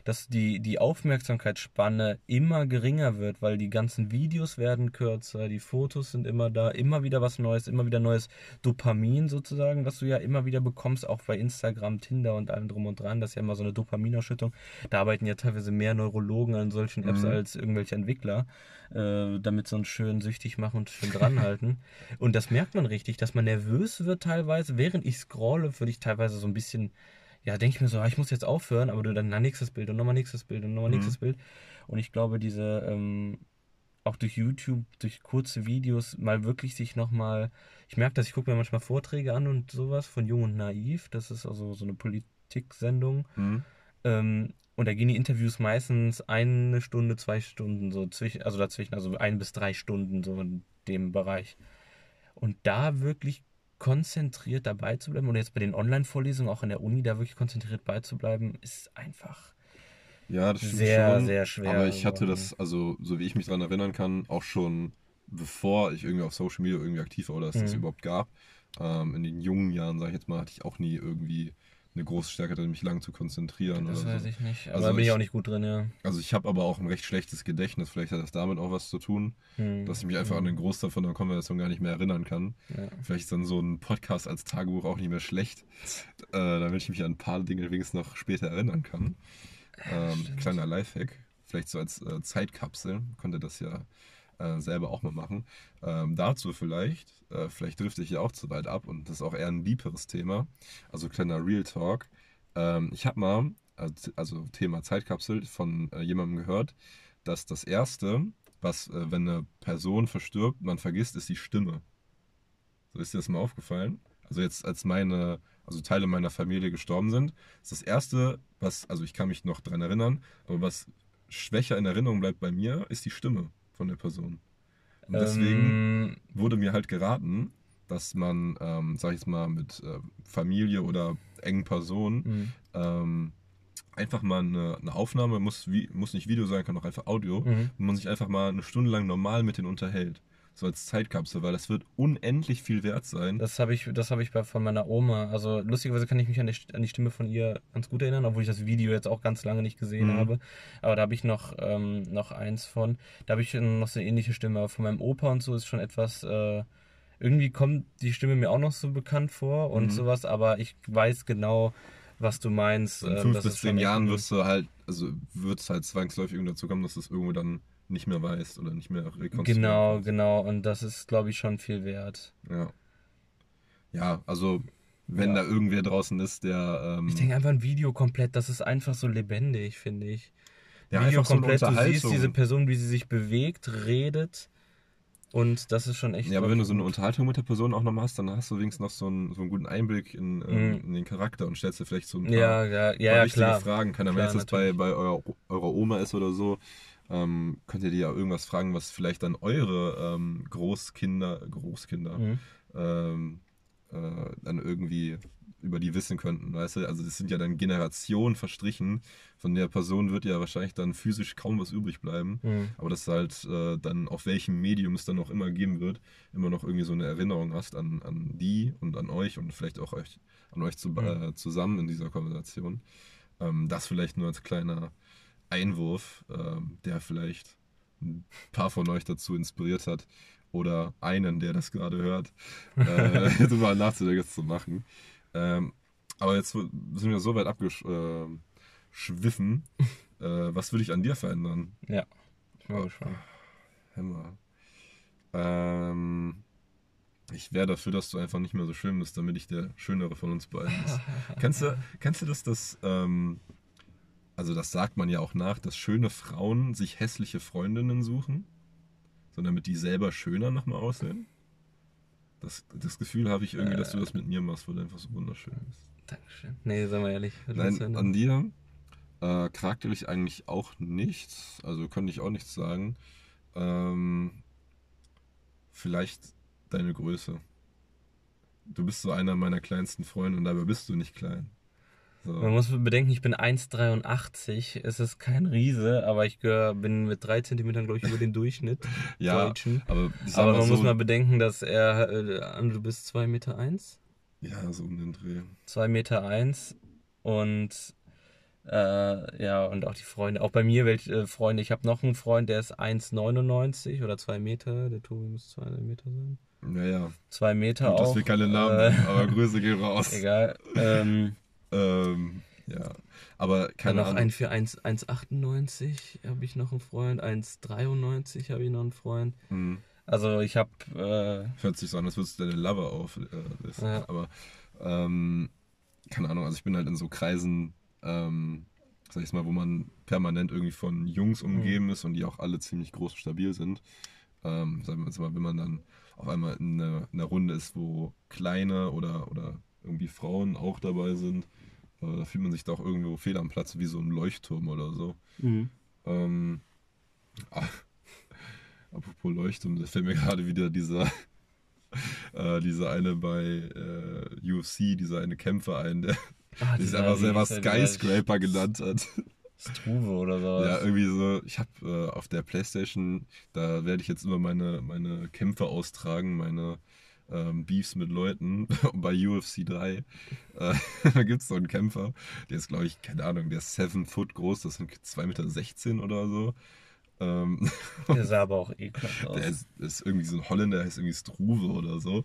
Dass die, die Aufmerksamkeitsspanne immer geringer wird, weil die ganzen Videos werden kürzer, die Fotos sind immer da, immer wieder was Neues, immer wieder neues Dopamin sozusagen, was du ja immer wieder bekommst, auch bei Instagram, Tinder und allem drum und dran. Das ist ja immer so eine Dopaminausschüttung. Da arbeiten ja teilweise mehr Neurologen an solchen Apps Mhm. als irgendwelche Entwickler, äh, damit so ein schön süchtig machen und schön dranhalten. und das merkt man richtig, dass man nervös wird teilweise. Während ich scrolle, würde ich teilweise so ein bisschen, ja, denke ich mir so, ah, ich muss jetzt aufhören, aber du dann na, nächstes Bild und nochmal nächstes Bild und nochmal Mhm. nächstes Bild. Und ich glaube, diese, ähm, auch durch YouTube, durch kurze Videos mal wirklich sich nochmal, ich merke das, ich gucke mir manchmal Vorträge an und sowas von Jung und Naiv, das ist also so eine Politiksendung. Mhm. Ähm, und da gehen die Interviews meistens eine Stunde, zwei Stunden, so zwischen, also dazwischen, also ein bis drei Stunden, so in dem Bereich. Und da wirklich konzentriert dabei zu bleiben, oder jetzt bei den Online-Vorlesungen, auch in der Uni, da wirklich konzentriert beizubleiben, ist einfach Ja, das stimmt sehr, schon. sehr schwer. Aber ich hatte das, also so wie ich mich daran erinnern kann, auch schon bevor ich irgendwie auf Social Media irgendwie aktiv war oder es das Mhm. überhaupt gab. Ähm, in den jungen Jahren, sage ich jetzt mal, hatte ich auch nie irgendwie eine große Stärke darin, mich lang zu konzentrieren. Das weiß so. ich nicht. Aber Also da bin ich auch nicht gut drin, ja. Also ich habe aber auch ein recht schlechtes Gedächtnis. Vielleicht hat das damit auch was zu tun, Hm. dass ich mich einfach an den Großteil von der Konversation gar nicht mehr erinnern kann. Ja. Vielleicht ist dann so ein Podcast als Tagebuch auch nicht mehr schlecht, äh, damit ich mich an ein paar Dinge wenigstens noch später erinnern kann. Ähm, kleiner Lifehack, vielleicht so als äh, Zeitkapsel, konnte das ja äh, selber auch mal machen. Ähm, dazu vielleicht, äh, vielleicht drifte ich ja auch zu weit ab und das ist auch eher ein deeperes Thema, also kleiner Real Talk. Ähm, ich habe mal, also Thema Zeitkapsel, von äh, jemandem gehört, dass das Erste, was, äh, wenn eine Person verstirbt, man vergisst, ist die Stimme. So ist dir das mal aufgefallen? Also jetzt, als meine, also Teile meiner Familie gestorben sind, ist das Erste, was, also ich kann mich noch dran erinnern, aber was schwächer in Erinnerung bleibt bei mir, ist die Stimme von der Person. Und deswegen Ähm, wurde mir halt geraten, dass man, ähm, sag ich jetzt mal, mit äh, Familie oder engen Personen hm. ähm, einfach mal eine, eine Aufnahme, muss, wie, muss nicht Video sein, kann auch einfach Audio, Mhm. wo man sich einfach mal eine Stunde lang normal mit denen unterhält. So als Zeitkapsel, weil das wird unendlich viel wert sein. Das habe ich, das habe ich bei, von meiner Oma. Also lustigerweise kann ich mich an die, an die Stimme von ihr ganz gut erinnern, obwohl ich das Video jetzt auch ganz lange nicht gesehen Mhm. habe. Aber da habe ich noch, ähm, noch eins von. Da habe ich noch so eine ähnliche Stimme. Aber von meinem Opa und so ist schon etwas. Äh, irgendwie kommt die Stimme mir auch noch so bekannt vor und Mhm. sowas, aber ich weiß genau, was du meinst. In ähm, fünf das bis zehn Jahren wirst du halt, also wird es halt zwangsläufig dazu kommen, dass es irgendwo dann nicht mehr weißt oder nicht mehr rekonstruieren Genau, genau. Und das ist, glaube ich, schon viel wert. Ja. Ja, also wenn Ja. da irgendwer draußen ist, der ähm, Ich denke einfach ein Video komplett, das ist einfach so lebendig, finde ich. ja, Video einfach so komplett, du siehst diese Person, wie sie sich bewegt, redet. Und das ist schon echt. Ja, aber wenn du so eine. Unterhaltung mit der Person auch nochmal hast, dann hast du wenigstens noch so einen, so einen guten Einblick in, ähm, Mhm. in den Charakter und stellst dir vielleicht so ein paar, Ja, ja, ja, paar wichtige klar. Fragen. Keine Ahnung, wenn es jetzt bei, natürlich. bei eurer, eurer Oma ist oder so, ähm, könnt ihr dir ja irgendwas fragen, was vielleicht dann eure ähm, Großkinder, Großkinder, Mhm. ähm, äh, dann irgendwie über die wissen könnten, weißt du? Also das sind ja dann Generationen verstrichen. Von der Person wird ja wahrscheinlich dann physisch kaum was übrig bleiben. Mhm. Aber dass halt äh, dann auf welchem Medium es dann auch immer geben wird, immer noch irgendwie so eine Erinnerung hast an, an die und an euch und vielleicht auch euch, an euch zu, Mhm. äh, zusammen in dieser Konversation. Ähm, das vielleicht nur als kleiner Einwurf, ähm, der vielleicht ein paar von euch dazu inspiriert hat oder einen, der das gerade hört, äh, *laughs* *laughs* drüber nachzudenken das zu machen. Ähm, aber jetzt sind wir so weit abgeschwiffen. *laughs* Äh, was würde ich an dir verändern? Ja. Ich bin mal gespannt. Hämmer. Ähm, ich wäre dafür, dass du einfach nicht mehr so schön bist, damit ich der Schönere von uns beiden ist. kennst, du, kennst du das, dass, ähm, also das sagt man ja auch nach, dass schöne Frauen sich hässliche Freundinnen suchen, so damit die selber schöner nochmal aussehen? Das, das Gefühl habe ich irgendwie, dass du das mit mir machst, weil du einfach so wunderschön bist. Dankeschön. Nee, sei mal ehrlich. Nein, an dir äh, charakterlich eigentlich auch nichts. Also könnte ich auch nichts sagen. Ähm, vielleicht deine Größe. Du bist so einer meiner kleinsten Freunde und dabei bist du nicht klein. Man So. muss bedenken, ich bin 1,83. Es ist kein Riese, aber ich gehör, bin mit 3 cm, glaube ich, über den Durchschnitt. *laughs* Ja, Deutschen. aber Aber man so, muss mal bedenken, dass er, äh, du bist 2 Meter 1, ja, so um den Dreh. 2 Meter 1 und äh, ja, und auch die Freunde, auch bei mir welche äh, Freunde, ich habe noch einen Freund, der ist 1,99 oder 2 Meter, der Tobi muss 2 Meter sein. Naja, 2 Meter gut, auch. dass wir keine Namen äh, aber Größe geht *laughs* raus. Egal. Ähm, Ähm, ja, aber keine noch Ahnung. einen für 1 1,98 habe ich noch einen Freund, 1,93 habe ich noch einen Freund. Hm. Also ich habe, äh, Hört sich so an, als würdest du deine Lover auf. Äh. Ja. Aber ähm, keine Ahnung, also ich bin halt in so Kreisen, ähm, sag ich mal, wo man permanent irgendwie von Jungs Mhm. umgeben ist und die auch alle ziemlich groß und stabil sind. Ähm, sagen wir jetzt mal, wenn man dann auf einmal in einer, in einer Runde ist, wo kleine oder, oder irgendwie Frauen auch dabei sind, äh, da fühlt man sich da auch irgendwo fehl am Platz, wie so ein Leuchtturm oder so. Ähm, ah, *laughs* apropos Leuchtturm, da fällt mir gerade wieder dieser, *laughs* äh, dieser eine bei äh, UFC, dieser eine Kämpfer ein, der ah, sich einfach selber er, Skyscraper genannt hat. Struve oder *laughs* sowas. Ja, irgendwie so, ich habe äh, auf der Playstation, da werde ich jetzt immer meine, meine Kämpfe austragen, meine ähm, Beefs mit Leuten. *laughs* Bei UFC 3, äh, *laughs* da gibt es so einen Kämpfer, der ist, glaube ich, keine Ahnung, der ist 7 Foot groß, das sind 2,16 Meter oder so. Ähm, *laughs* Der sah aber auch ekelhaft aus. der ist, ist irgendwie so ein Holländer, der heißt irgendwie Struve oder so.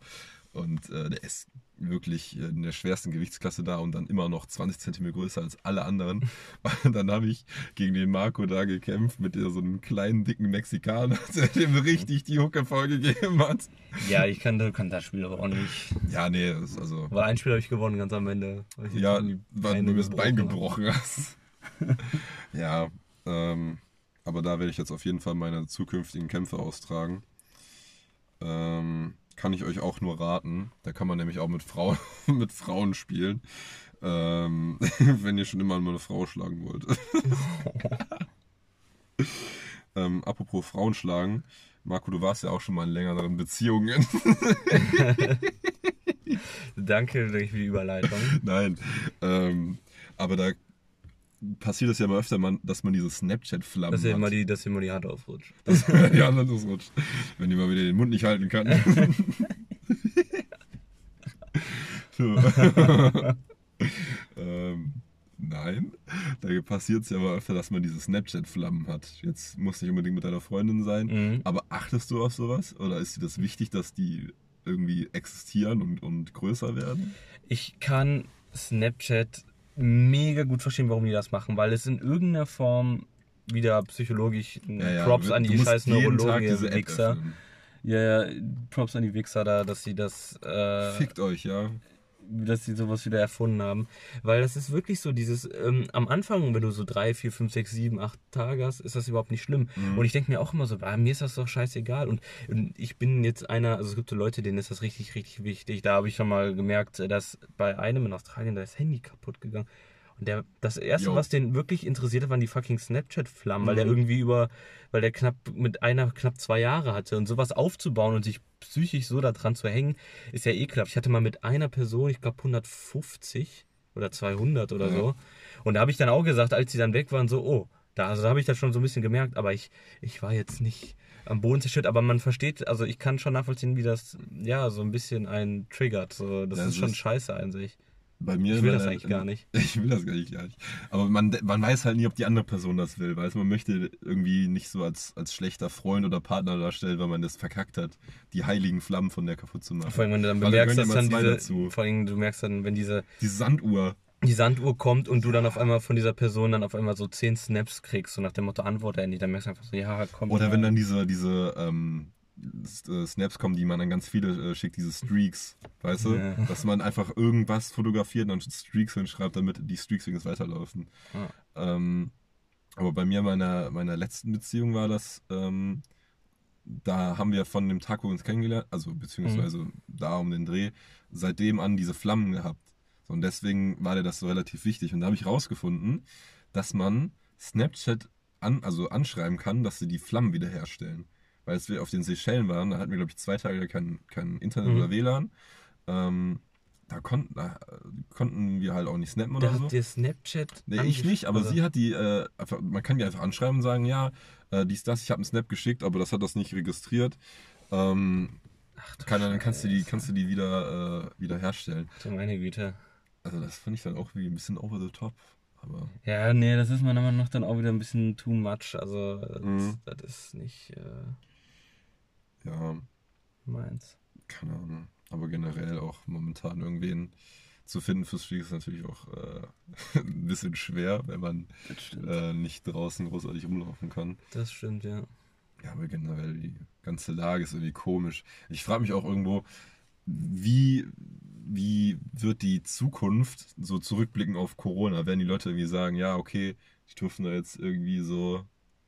Und äh, der ist wirklich in der schwersten Gewichtsklasse da und dann immer noch 20 Zentimeter größer als alle anderen. *laughs* Und dann habe ich gegen den Marco da gekämpft mit so einem kleinen, dicken Mexikaner, *laughs* der dem richtig die Hucke vorgegeben hat. Ja, ich kann, kann das Spiel aber auch nicht. Ja, nee, also. Aber ein Spiel habe ich gewonnen, ganz am Ende. Ja, weil du mir das Bein gebrochen gebrochen hast. *laughs* ja, ähm, aber da werde ich jetzt auf jeden Fall meine zukünftigen Kämpfe austragen. Ähm, kann ich euch auch nur raten. Da kann man nämlich auch mit Frauen, *laughs* mit Frauen spielen. Ähm, *laughs* wenn ihr schon immer mal eine Frau schlagen wollt. *laughs* ähm, apropos Frauen schlagen. Marco, du warst ja auch schon mal in längeren Beziehungen. Danke für die Überleitung. Nein. Ähm, aber da passiert es ja mal öfter, man, dass man diese Snapchat-Flammen Dass ihr, hat. immer die, dass ihr immer die Hand aufrutscht. dass *laughs* die Hand ausrutscht. Wenn die mal wieder den Mund nicht halten kann. *laughs* *laughs* ähm, nein. Da passiert es ja mal öfter, dass man diese Snapchat-Flammen hat. Jetzt muss nicht unbedingt mit deiner Freundin sein. Mhm. Aber achtest du auf sowas? Oder ist dir das wichtig, dass die irgendwie existieren und, und größer werden? Ich kann Snapchat mega gut verstehen, warum die das machen, weil es in irgendeiner Form wieder psychologisch Ja, ja, Props an die scheiß Neurologen, Wichser. Ja, ja, Props an die Wichser da, dass sie das, äh, Fickt euch, ja. Dass sie sowas wieder erfunden haben. Weil das ist wirklich so, dieses, ähm, am Anfang, wenn du so drei, vier, fünf, sechs, sieben, acht Tage hast, ist das überhaupt nicht schlimm. Mhm. Und ich denke mir auch immer so, ah, mir ist das doch scheißegal. Und, und ich bin jetzt einer, also es gibt so Leute, denen ist das richtig, richtig wichtig. Da habe ich schon mal gemerkt, dass bei einem in Australien da ist das Handy kaputt gegangen. Und der, das erste, Jo. was den wirklich interessierte, waren die fucking Snapchat-Flammen, weil der Mhm. irgendwie über, weil der knapp mit einer knapp zwei Jahre hatte und sowas aufzubauen und sich psychisch so da dran zu hängen, ist ja ekelhaft. Ich hatte mal mit einer Person, ich glaube 150 oder 200 oder Ja. so. Und da habe ich dann auch gesagt, als sie dann weg waren, so, oh, da, also da habe ich das schon so ein bisschen gemerkt, aber ich, ich war jetzt nicht am Boden zerstört, aber man versteht, also ich kann schon nachvollziehen, wie das, ja, so ein bisschen einen triggert. So, das Ja, ist schon ist- scheiße an sich. Bei mir Ich will das eigentlich gar nicht. *laughs* Ich will das gar nicht, gar nicht. Aber man, man weiß halt nie, ob die andere Person das will. Weißt man möchte irgendwie nicht so als, als schlechter Freund oder Partner darstellen, weil man das verkackt hat, die heiligen Flammen von der kaputt zu machen. Vor allem, wenn du dann bemerkst, dass dann diese, dazu. vor allem, du merkst dann, wenn diese, Die Sanduhr. die Sanduhr kommt und du dann auf einmal von dieser Person dann auf einmal so zehn Snaps kriegst, so nach dem Motto Antwort endlich, dann merkst du einfach so, ja, komm. Oder wenn dann diese, diese ähm, äh, Snaps kommen, die man dann ganz viele äh, schickt, diese Streaks, weißt du? Ja. Dass man einfach irgendwas fotografiert und dann Streaks hinschreibt, damit die Streaks wenigstens weiterlaufen. Ja. Ähm, aber bei mir, meiner, meiner letzten Beziehung war das, ähm, da haben wir von dem Tag, wo wir uns kennengelernt, also beziehungsweise Mhm. da um den Dreh, seitdem an diese Flammen gehabt. So, und deswegen war dir das so relativ wichtig. Und da habe ich rausgefunden, dass man Snapchat an, also anschreiben kann, dass sie die Flammen wiederherstellen. Weil als wir auf den Seychellen waren, da hatten wir, glaube ich, zwei Tage kein, kein Internet Mhm. oder WLAN. Ähm, da, konnten, da konnten wir halt auch nicht snappen oder Der so. hat dir Snapchat. Nee, ich nicht, aber angesch- sie hat die, äh, einfach, man kann die einfach anschreiben und sagen, ja, äh, dies, das, ich habe einen Snap geschickt, aber das hat das nicht registriert. Ähm, Ach, du kann, dann kannst du die, kannst du die wieder, äh, wieder herstellen. Du meine Güte. Also das fand ich dann auch wie ein bisschen over the top. Aber Ja, nee, das ist meiner Meinung nach dann auch wieder ein bisschen too much. Also, das, Mhm. das ist nicht äh, ja, meins. keine Ahnung. Aber generell auch momentan irgendwen zu finden fürs Fliegen ist natürlich auch äh, *laughs* ein bisschen schwer, wenn man äh, nicht draußen großartig rumlaufen kann. Das stimmt, ja. Ja, aber generell die ganze Lage ist irgendwie komisch. Ich frage mich auch irgendwo, wie, wie wird die Zukunft so zurückblicken auf Corona? Werden die Leute irgendwie sagen, ja, okay, die dürfen da jetzt irgendwie so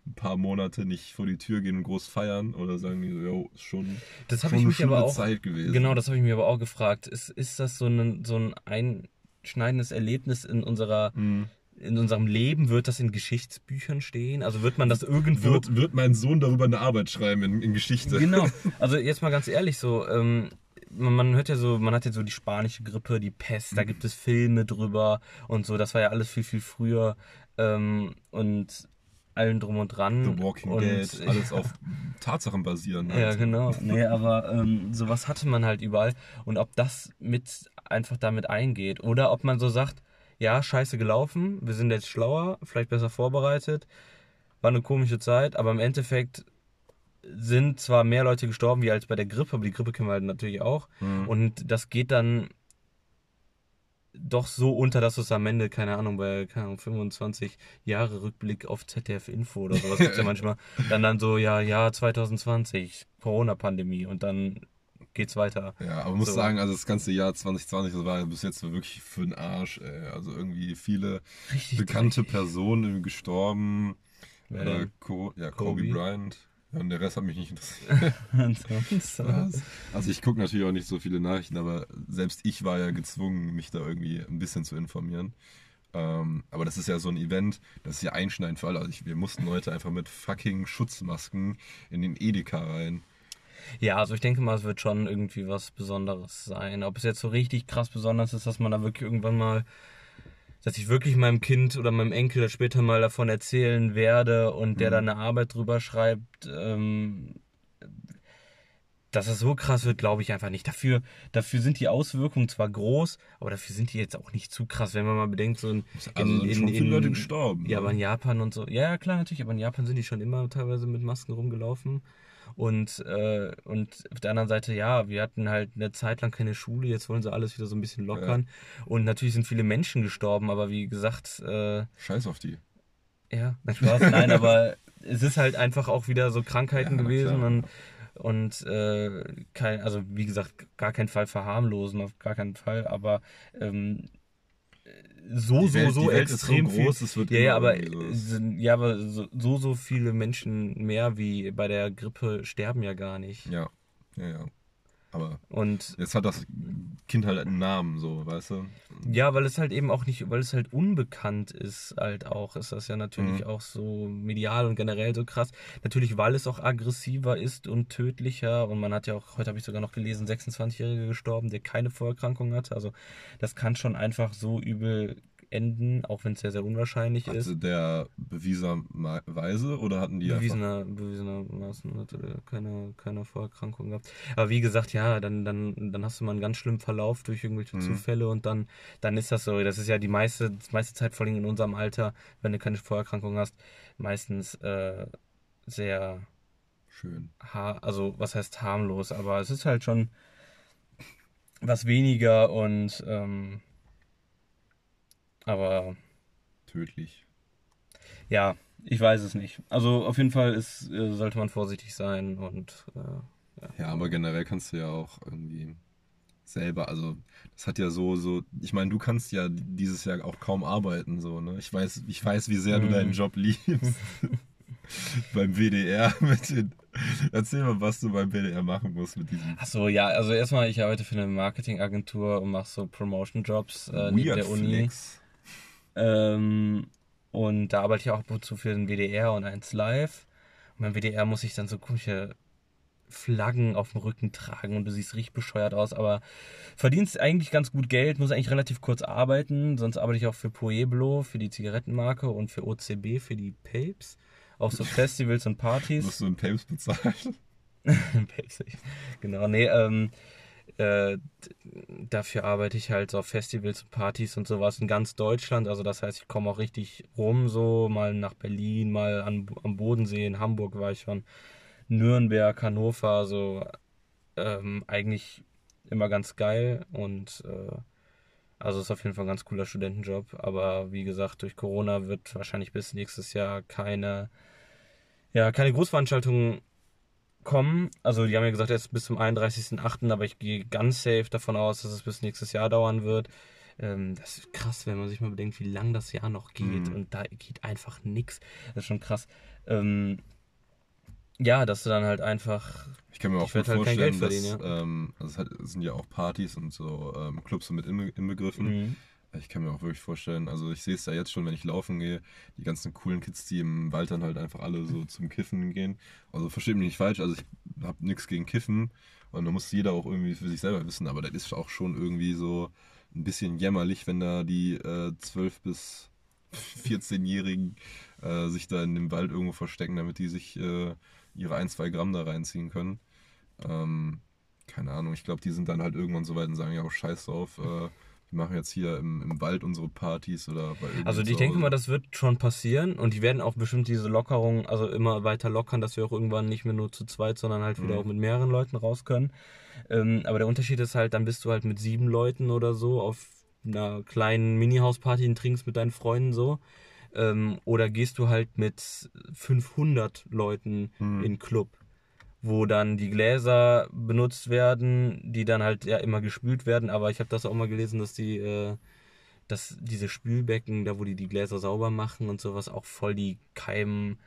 ein paar Monate nicht vor die Tür gehen und groß feiern? Oder sagen die so, jo, ist schon, Das schon ich eine mich aber auch. Zeit gewesen. Genau, das habe ich mir aber auch gefragt. Ist, ist das so ein, so ein einschneidendes Erlebnis in unserer Mhm. in unserem Leben? Wird das in Geschichtsbüchern stehen? Also wird man das irgendwo. Wird, wird mein Sohn darüber eine Arbeit schreiben in, in Geschichte? Genau. *laughs* Also jetzt mal ganz ehrlich, so, ähm, man, man hört ja so, man hat ja so die spanische Grippe, die Pest, da gibt es Filme drüber und so, das war ja alles viel, viel früher ähm, und allen drum und dran. The Walking und, Dead, *laughs* alles auf Tatsachen basieren. Ja, halt. genau. *laughs* Nee, aber ähm, sowas hatte man halt überall. Und ob das mit einfach damit eingeht oder ob man so sagt, ja, scheiße gelaufen, wir sind jetzt schlauer, vielleicht besser vorbereitet, war eine komische Zeit, aber im Endeffekt sind zwar mehr Leute gestorben wie als bei der Grippe, aber die Grippe kennen wir halt natürlich auch. Mhm. Und das geht dann doch so unter, dass es am Ende, keine Ahnung, bei keine Ahnung, 25 Jahre Rückblick auf ZDF Info oder sowas gibt's ja *laughs* manchmal, dann dann so, ja, Jahr 2020, Corona-Pandemie und dann geht's weiter. Ja, aber man muss So. sagen, also das ganze Jahr 2020, das war bis jetzt wirklich für den Arsch. Ey. Also irgendwie viele Richtig bekannte dreckig. Personen gestorben. Äh, denn? Co ja, Kobe, Kobe? Bryant. Ja, und der Rest hat mich nicht interessiert. *laughs* Ansonsten- also ich gucke natürlich auch nicht so viele Nachrichten, aber selbst ich war ja gezwungen, mich da irgendwie ein bisschen zu informieren. Ähm, aber das ist ja so ein Event, das ist ja einschneidend für alle. Also ich, wir mussten heute einfach mit fucking Schutzmasken in den Edeka rein. Ja, also ich denke mal, es wird schon irgendwie was Besonderes sein. Ob es jetzt so richtig krass besonders ist, dass man da wirklich irgendwann mal, dass ich wirklich meinem Kind oder meinem Enkel das später mal davon erzählen werde und der Mhm. da eine Arbeit drüber schreibt, ähm, dass es so krass wird, glaube ich einfach nicht. Dafür, dafür sind die Auswirkungen zwar groß, aber dafür sind die jetzt auch nicht zu krass, wenn man mal bedenkt, so in, Also sind schon viele Leute gestorben. ja, ne? aber in Japan und so. Ja, klar, natürlich. Aber in Japan sind die schon immer teilweise mit Masken rumgelaufen. Und, äh, und auf der anderen Seite, ja, wir hatten halt eine Zeit lang keine Schule, jetzt wollen sie alles wieder so ein bisschen lockern. Und natürlich sind viele Menschen gestorben, aber wie gesagt. Äh, Scheiß auf die. Ja, na Spaß, nein, aber es ist halt einfach auch wieder so Krankheiten Ja, gewesen klar. und, und äh, kein, also wie gesagt, gar keinen Fall verharmlosen, auf gar keinen Fall, aber ähm, so, so, so ist so extrem groß, viel. es wird ja, ja, aber, sind, ja, aber so, so, so viele Menschen mehr wie bei der Grippe sterben ja gar nicht. Ja, ja, ja. Aber Und jetzt hat das Kind halt einen Namen, so, weißt du? Ja, weil es halt eben auch nicht, weil es halt unbekannt ist, halt auch, ist das ja natürlich Mhm. auch so medial und generell so krass. Natürlich, weil es auch aggressiver ist und tödlicher und man hat ja auch, heute habe ich sogar noch gelesen, 26-Jähriger gestorben, der keine Vorerkrankung hatte. Also das kann schon einfach so übel enden, auch wenn es sehr, sehr unwahrscheinlich ist. Hatte der bewiesenerweise oder hatten die einfach... Bewiesener, bewiesenermaßen hatte der keine, keine Vorerkrankung gehabt. Aber wie gesagt, ja, dann, dann, dann hast du mal einen ganz schlimmen Verlauf durch irgendwelche Mhm. Zufälle und dann, dann ist das so. Das ist ja die meiste, die meiste Zeit, vor allem in unserem Alter, wenn du keine Vorerkrankung hast, meistens äh, sehr, Schön. ha also was heißt harmlos, aber es ist halt schon was weniger und ähm, aber Tödlich. Ja, ich weiß es nicht. Also auf jeden Fall ist, äh, sollte man vorsichtig sein und äh, Ja, aber generell kannst du ja auch irgendwie selber, also das hat ja so, so, ich meine, du kannst ja dieses Jahr auch kaum arbeiten, so, ne? Ich weiß, ich weiß, wie sehr du Mhm. deinen Job liebst. *laughs* beim WDR mit den. Erzähl mal, was du beim WDR machen musst mit diesem Ach so, ja, also erstmal, ich arbeite für eine Marketingagentur und mache so Promotion-Jobs äh, neben der Uni. Flex. Ähm, und da arbeite ich auch ab und zu für den WDR und 1 Live. Und beim WDR muss ich dann so komische Flaggen auf dem Rücken tragen und du siehst richtig bescheuert aus, aber verdienst eigentlich ganz gut Geld, muss eigentlich relativ kurz arbeiten. Sonst arbeite ich auch für Pueblo, für die Zigarettenmarke und für OCB, für die Papes. Auf so *laughs* Festivals und Partys. Musst du in Papes bezahlen? *laughs* Basic. Genau, nee, ähm, äh, dafür arbeite ich halt so auf Festivals und Partys und sowas in ganz Deutschland. Also das heißt, ich komme auch richtig rum, so mal nach Berlin, mal an, am Bodensee, in Hamburg war ich schon, Nürnberg, Hannover, so ähm, eigentlich immer ganz geil und äh, also ist auf jeden Fall ein ganz cooler Studentenjob. Aber wie gesagt, durch Corona wird wahrscheinlich bis nächstes Jahr keine, ja, keine Großveranstaltungen kommen. Also die haben ja gesagt, jetzt bis zum 31.08., aber ich gehe ganz safe davon aus, dass es bis nächstes Jahr dauern wird. Ähm, das ist krass, wenn man sich mal bedenkt, wie lang das Jahr noch geht Mhm. und da geht einfach nichts. Das ist schon krass. Ähm, ja, dass du dann halt einfach. Ich kann mir auch gut halt kein vorstellen, Geld dass verdienen, ähm, also es, hat, es sind ja auch Partys und so ähm, Clubs so mit inbe inbegriffen. Mhm. Ich kann mir auch wirklich vorstellen, also ich sehe es ja jetzt schon, wenn ich laufen gehe, die ganzen coolen Kids, die im Wald dann halt einfach alle so zum Kiffen gehen. Also versteht mich nicht falsch, also ich habe nichts gegen Kiffen und da muss jeder auch irgendwie für sich selber wissen, aber das ist auch schon irgendwie so ein bisschen jämmerlich, wenn da die äh, 12 bis 14-Jährigen äh, sich da in dem Wald irgendwo verstecken, damit die sich äh, ihre ein, zwei Gramm da reinziehen können. Ähm, keine Ahnung, ich glaube, die sind dann halt irgendwann so weit und sagen, ja, scheiß drauf, äh, wir machen jetzt hier im, im Wald unsere Partys oder bei Also ich denke mal, das wird schon passieren und die werden auch bestimmt diese Lockerung, also immer weiter lockern, dass wir auch irgendwann nicht mehr nur zu zweit, sondern halt wieder Mhm. auch mit mehreren Leuten raus können. Ähm, aber der Unterschied ist halt, dann bist du halt mit sieben Leuten oder so auf einer kleinen Mini-Hausparty und trinkst mit deinen Freunden so. Ähm, oder gehst du halt mit 500 Leuten Mhm. in Club, wo dann die Gläser benutzt werden, die dann halt ja immer gespült werden. Aber ich habe das auch mal gelesen, dass die, äh, dass diese Spülbecken, da wo die die Gläser sauber machen und sowas, auch voll die Keim,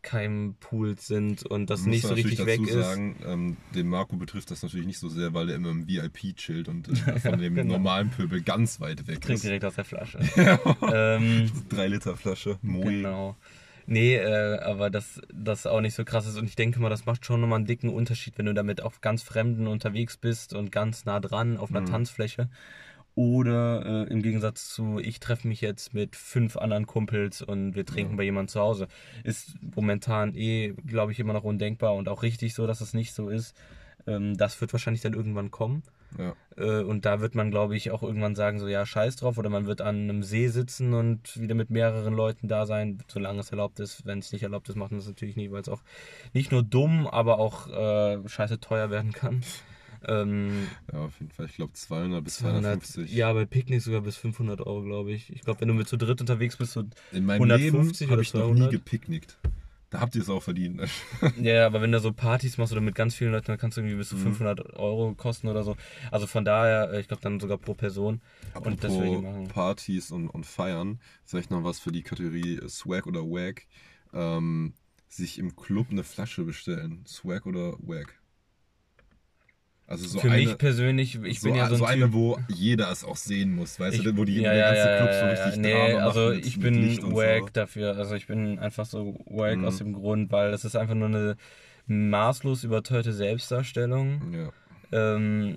Keimpools sind und das nicht so richtig weg ist. sagen, ähm, den Marco betrifft das natürlich nicht so sehr, weil er immer im VIP chillt und äh, *laughs* von dem genau. normalen Pöbel ganz weit weg Trinkt ist. direkt aus der Flasche. *laughs* ähm, Drei Liter Flasche, Moi. Genau. Nee, äh, aber dass das auch nicht so krass ist. Und ich denke mal, das macht schon nochmal einen dicken Unterschied, wenn du damit auf ganz Fremden unterwegs bist und ganz nah dran auf einer Mhm. Tanzfläche. Oder äh, im Gegensatz zu, ich treffe mich jetzt mit fünf anderen Kumpels und wir trinken Ja. bei jemandem zu Hause. Ist momentan eh, glaube ich, immer noch undenkbar und auch richtig so, dass es nicht so ist. Ähm, das wird wahrscheinlich dann irgendwann kommen. Ja. Äh, und da wird man, glaube ich, auch irgendwann sagen, so ja, scheiß drauf. Oder man wird an einem See sitzen und wieder mit mehreren Leuten da sein, solange es erlaubt ist. Wenn es nicht erlaubt ist, macht man das natürlich nicht, weil es auch nicht nur dumm, aber auch äh, scheiße teuer werden kann. *laughs* Ähm, Ja, auf jeden Fall. Ich glaube 200 bis 200, 250. ja, bei Picknick sogar bis 500 Euro, glaube ich. Ich glaube, wenn du mit zu dritt unterwegs bist, so, In meinem 150 Leben habe oder ich noch nie 200? gepicknickt. Da habt ihr es auch verdient. *laughs* ja, aber wenn du so Partys machst oder mit ganz vielen Leuten, dann kannst du irgendwie bis zu 500 Euro kosten oder so. Also von daher, äh, ich glaube dann sogar pro Person. Und das will ich Apropos machen. Partys und, und Feiern, vielleicht noch was für die Kategorie Swag oder Wag. Ähm, sich im Club eine Flasche bestellen. Swag oder Wag? Also so Für eine, mich persönlich, ich so, bin ja so ein so Typ, eine, wo jeder es auch sehen muss, weißt Ich- du, wo die ja, ja, ganze ja, Club ja, so ja, richtig Nee, Drama also mit- ich bin wack so. dafür. Also ich bin einfach so wack Mhm. aus dem Grund, weil das ist einfach nur eine maßlos überteuerte Selbstdarstellung. Ja. Ähm,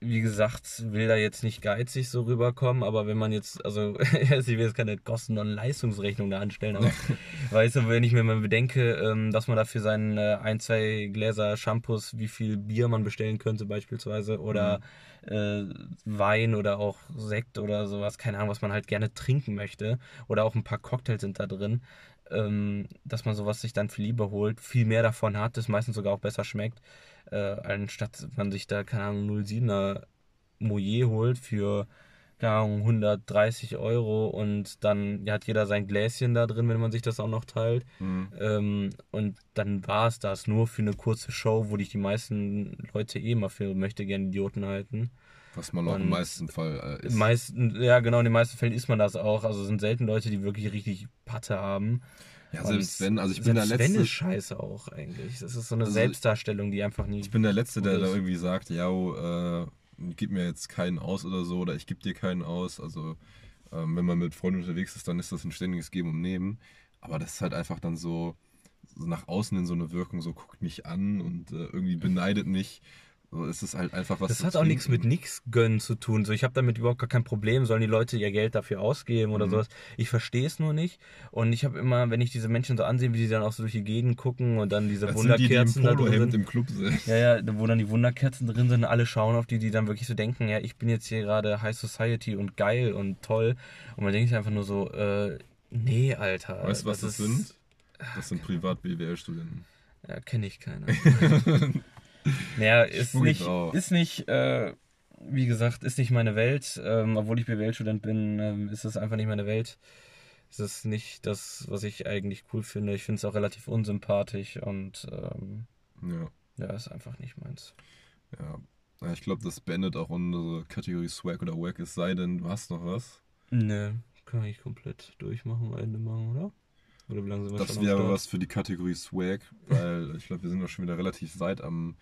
wie gesagt, will da jetzt nicht geizig so rüberkommen, aber wenn man jetzt, also *laughs* ich will jetzt keine Kosten- und Leistungsrechnung da anstellen, aber *laughs* weißt du, wenn ich mir mal bedenke, ähm, dass man dafür seinen äh, ein, zwei Gläser Shampoos, wie viel Bier man bestellen könnte beispielsweise oder äh, Wein oder auch Sekt oder sowas, keine Ahnung, was man halt gerne trinken möchte oder auch ein paar Cocktails sind da drin, ähm, dass man sowas sich dann viel lieber holt, viel mehr davon hat, das meistens sogar auch besser schmeckt, äh, anstatt man sich da, keine Ahnung, 07er Moyer holt für, keine Ahnung, 130 Euro und dann hat jeder sein Gläschen da drin, wenn man sich das auch noch teilt. Mhm. Ähm, und dann war es das nur für eine kurze Show, wo dich die meisten Leute eh mal für möchte gerne Idioten halten. Was man auch im meisten Fall äh, ist. Meisten, ja, genau, in den meisten Fällen ist man das auch. Also es sind selten Leute, die wirklich richtig Patte haben. Ja, selbst wenn, also ich bin der selbst wenn Letzte, ist scheiße auch eigentlich. Das ist so eine Also, Selbstdarstellung, die einfach nie. ich bin der Letzte, der da irgendwie sagt, ja, äh, gib mir jetzt keinen aus oder so, oder ich gebe dir keinen aus. Also ähm, wenn man mit Freunden unterwegs ist, dann ist das ein ständiges Geben und Nehmen. Aber das ist halt einfach dann so, so nach außen in so eine Wirkung, so guckt mich an und äh, irgendwie beneidet mich. So ist es halt einfach was Das hat auch nichts mit nichts gönnen zu tun. So, ich habe damit überhaupt gar kein Problem. Sollen die Leute ihr Geld dafür ausgeben oder Mhm. sowas? Ich verstehe es nur nicht. Und ich habe immer, wenn ich diese Menschen so ansehe, wie die dann auch so durch die Gegend gucken und dann diese Das sind die, die im Wunderkerzen da drin sind. im Club sind. Ja, ja, wo dann die Wunderkerzen drin sind, alle schauen auf die, die dann wirklich so denken, ja, ich bin jetzt hier gerade High Society und geil und toll. Und man denkt sich einfach nur so, äh, nee, Alter. Weißt du, was das, ist- sind? Das sind Privat-BWL-Studenten. Ja, kenne ich keiner. *laughs* *laughs* naja, ist Spuck ich nicht, drauf. ist nicht, äh, wie gesagt, ist nicht meine Welt. Ähm, obwohl ich BWL-Student bin, ähm, ist es einfach nicht meine Welt. Es ist nicht das, was ich eigentlich cool finde. Ich finde es auch relativ unsympathisch und ähm, Ja. ja, ist einfach nicht meins. Ja, Ja, ich glaube, das beendet auch unsere Kategorie Swag oder Wack, es sei denn, du hast noch was. Nö, kann ich komplett durchmachen, Ende machen, oder? Oder wie lange sind wir Das wäre was für die Kategorie Swag, weil ich glaube, wir sind doch schon wieder relativ weit am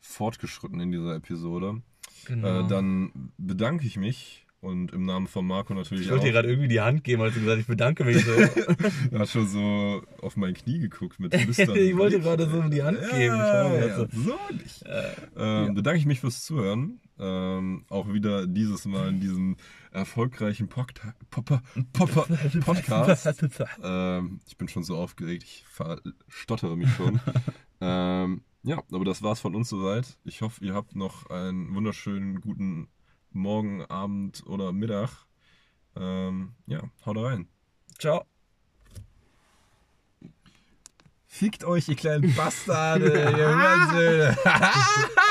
fortgeschritten in dieser Episode. Genau. Äh, dann bedanke ich mich und im Namen von Marco natürlich ich wollte dir gerade irgendwie die Hand geben, als du gesagt hast, ich bedanke mich so. *laughs* Er hat schon so auf mein Knie geguckt mit flüsterndem *laughs* ich wollte gerade so die Hand geben. Ja, Schau, ja, also. so nicht. Ähm, Bedanke ich mich fürs Zuhören. Ähm, auch wieder dieses Mal in diesem erfolgreichen Podca Popper, Popper, *laughs* Podcast. ähm, ich bin schon so aufgeregt, ich stottere mich schon. ähm, ja, aber das war's von uns soweit. Ich hoffe, ihr habt noch einen wunderschönen guten Morgen, Abend oder Mittag. Ähm, ja, haut rein. Ciao. Fickt euch, ihr kleinen Bastarde, ihr *laughs* Hurensöhne. *laughs*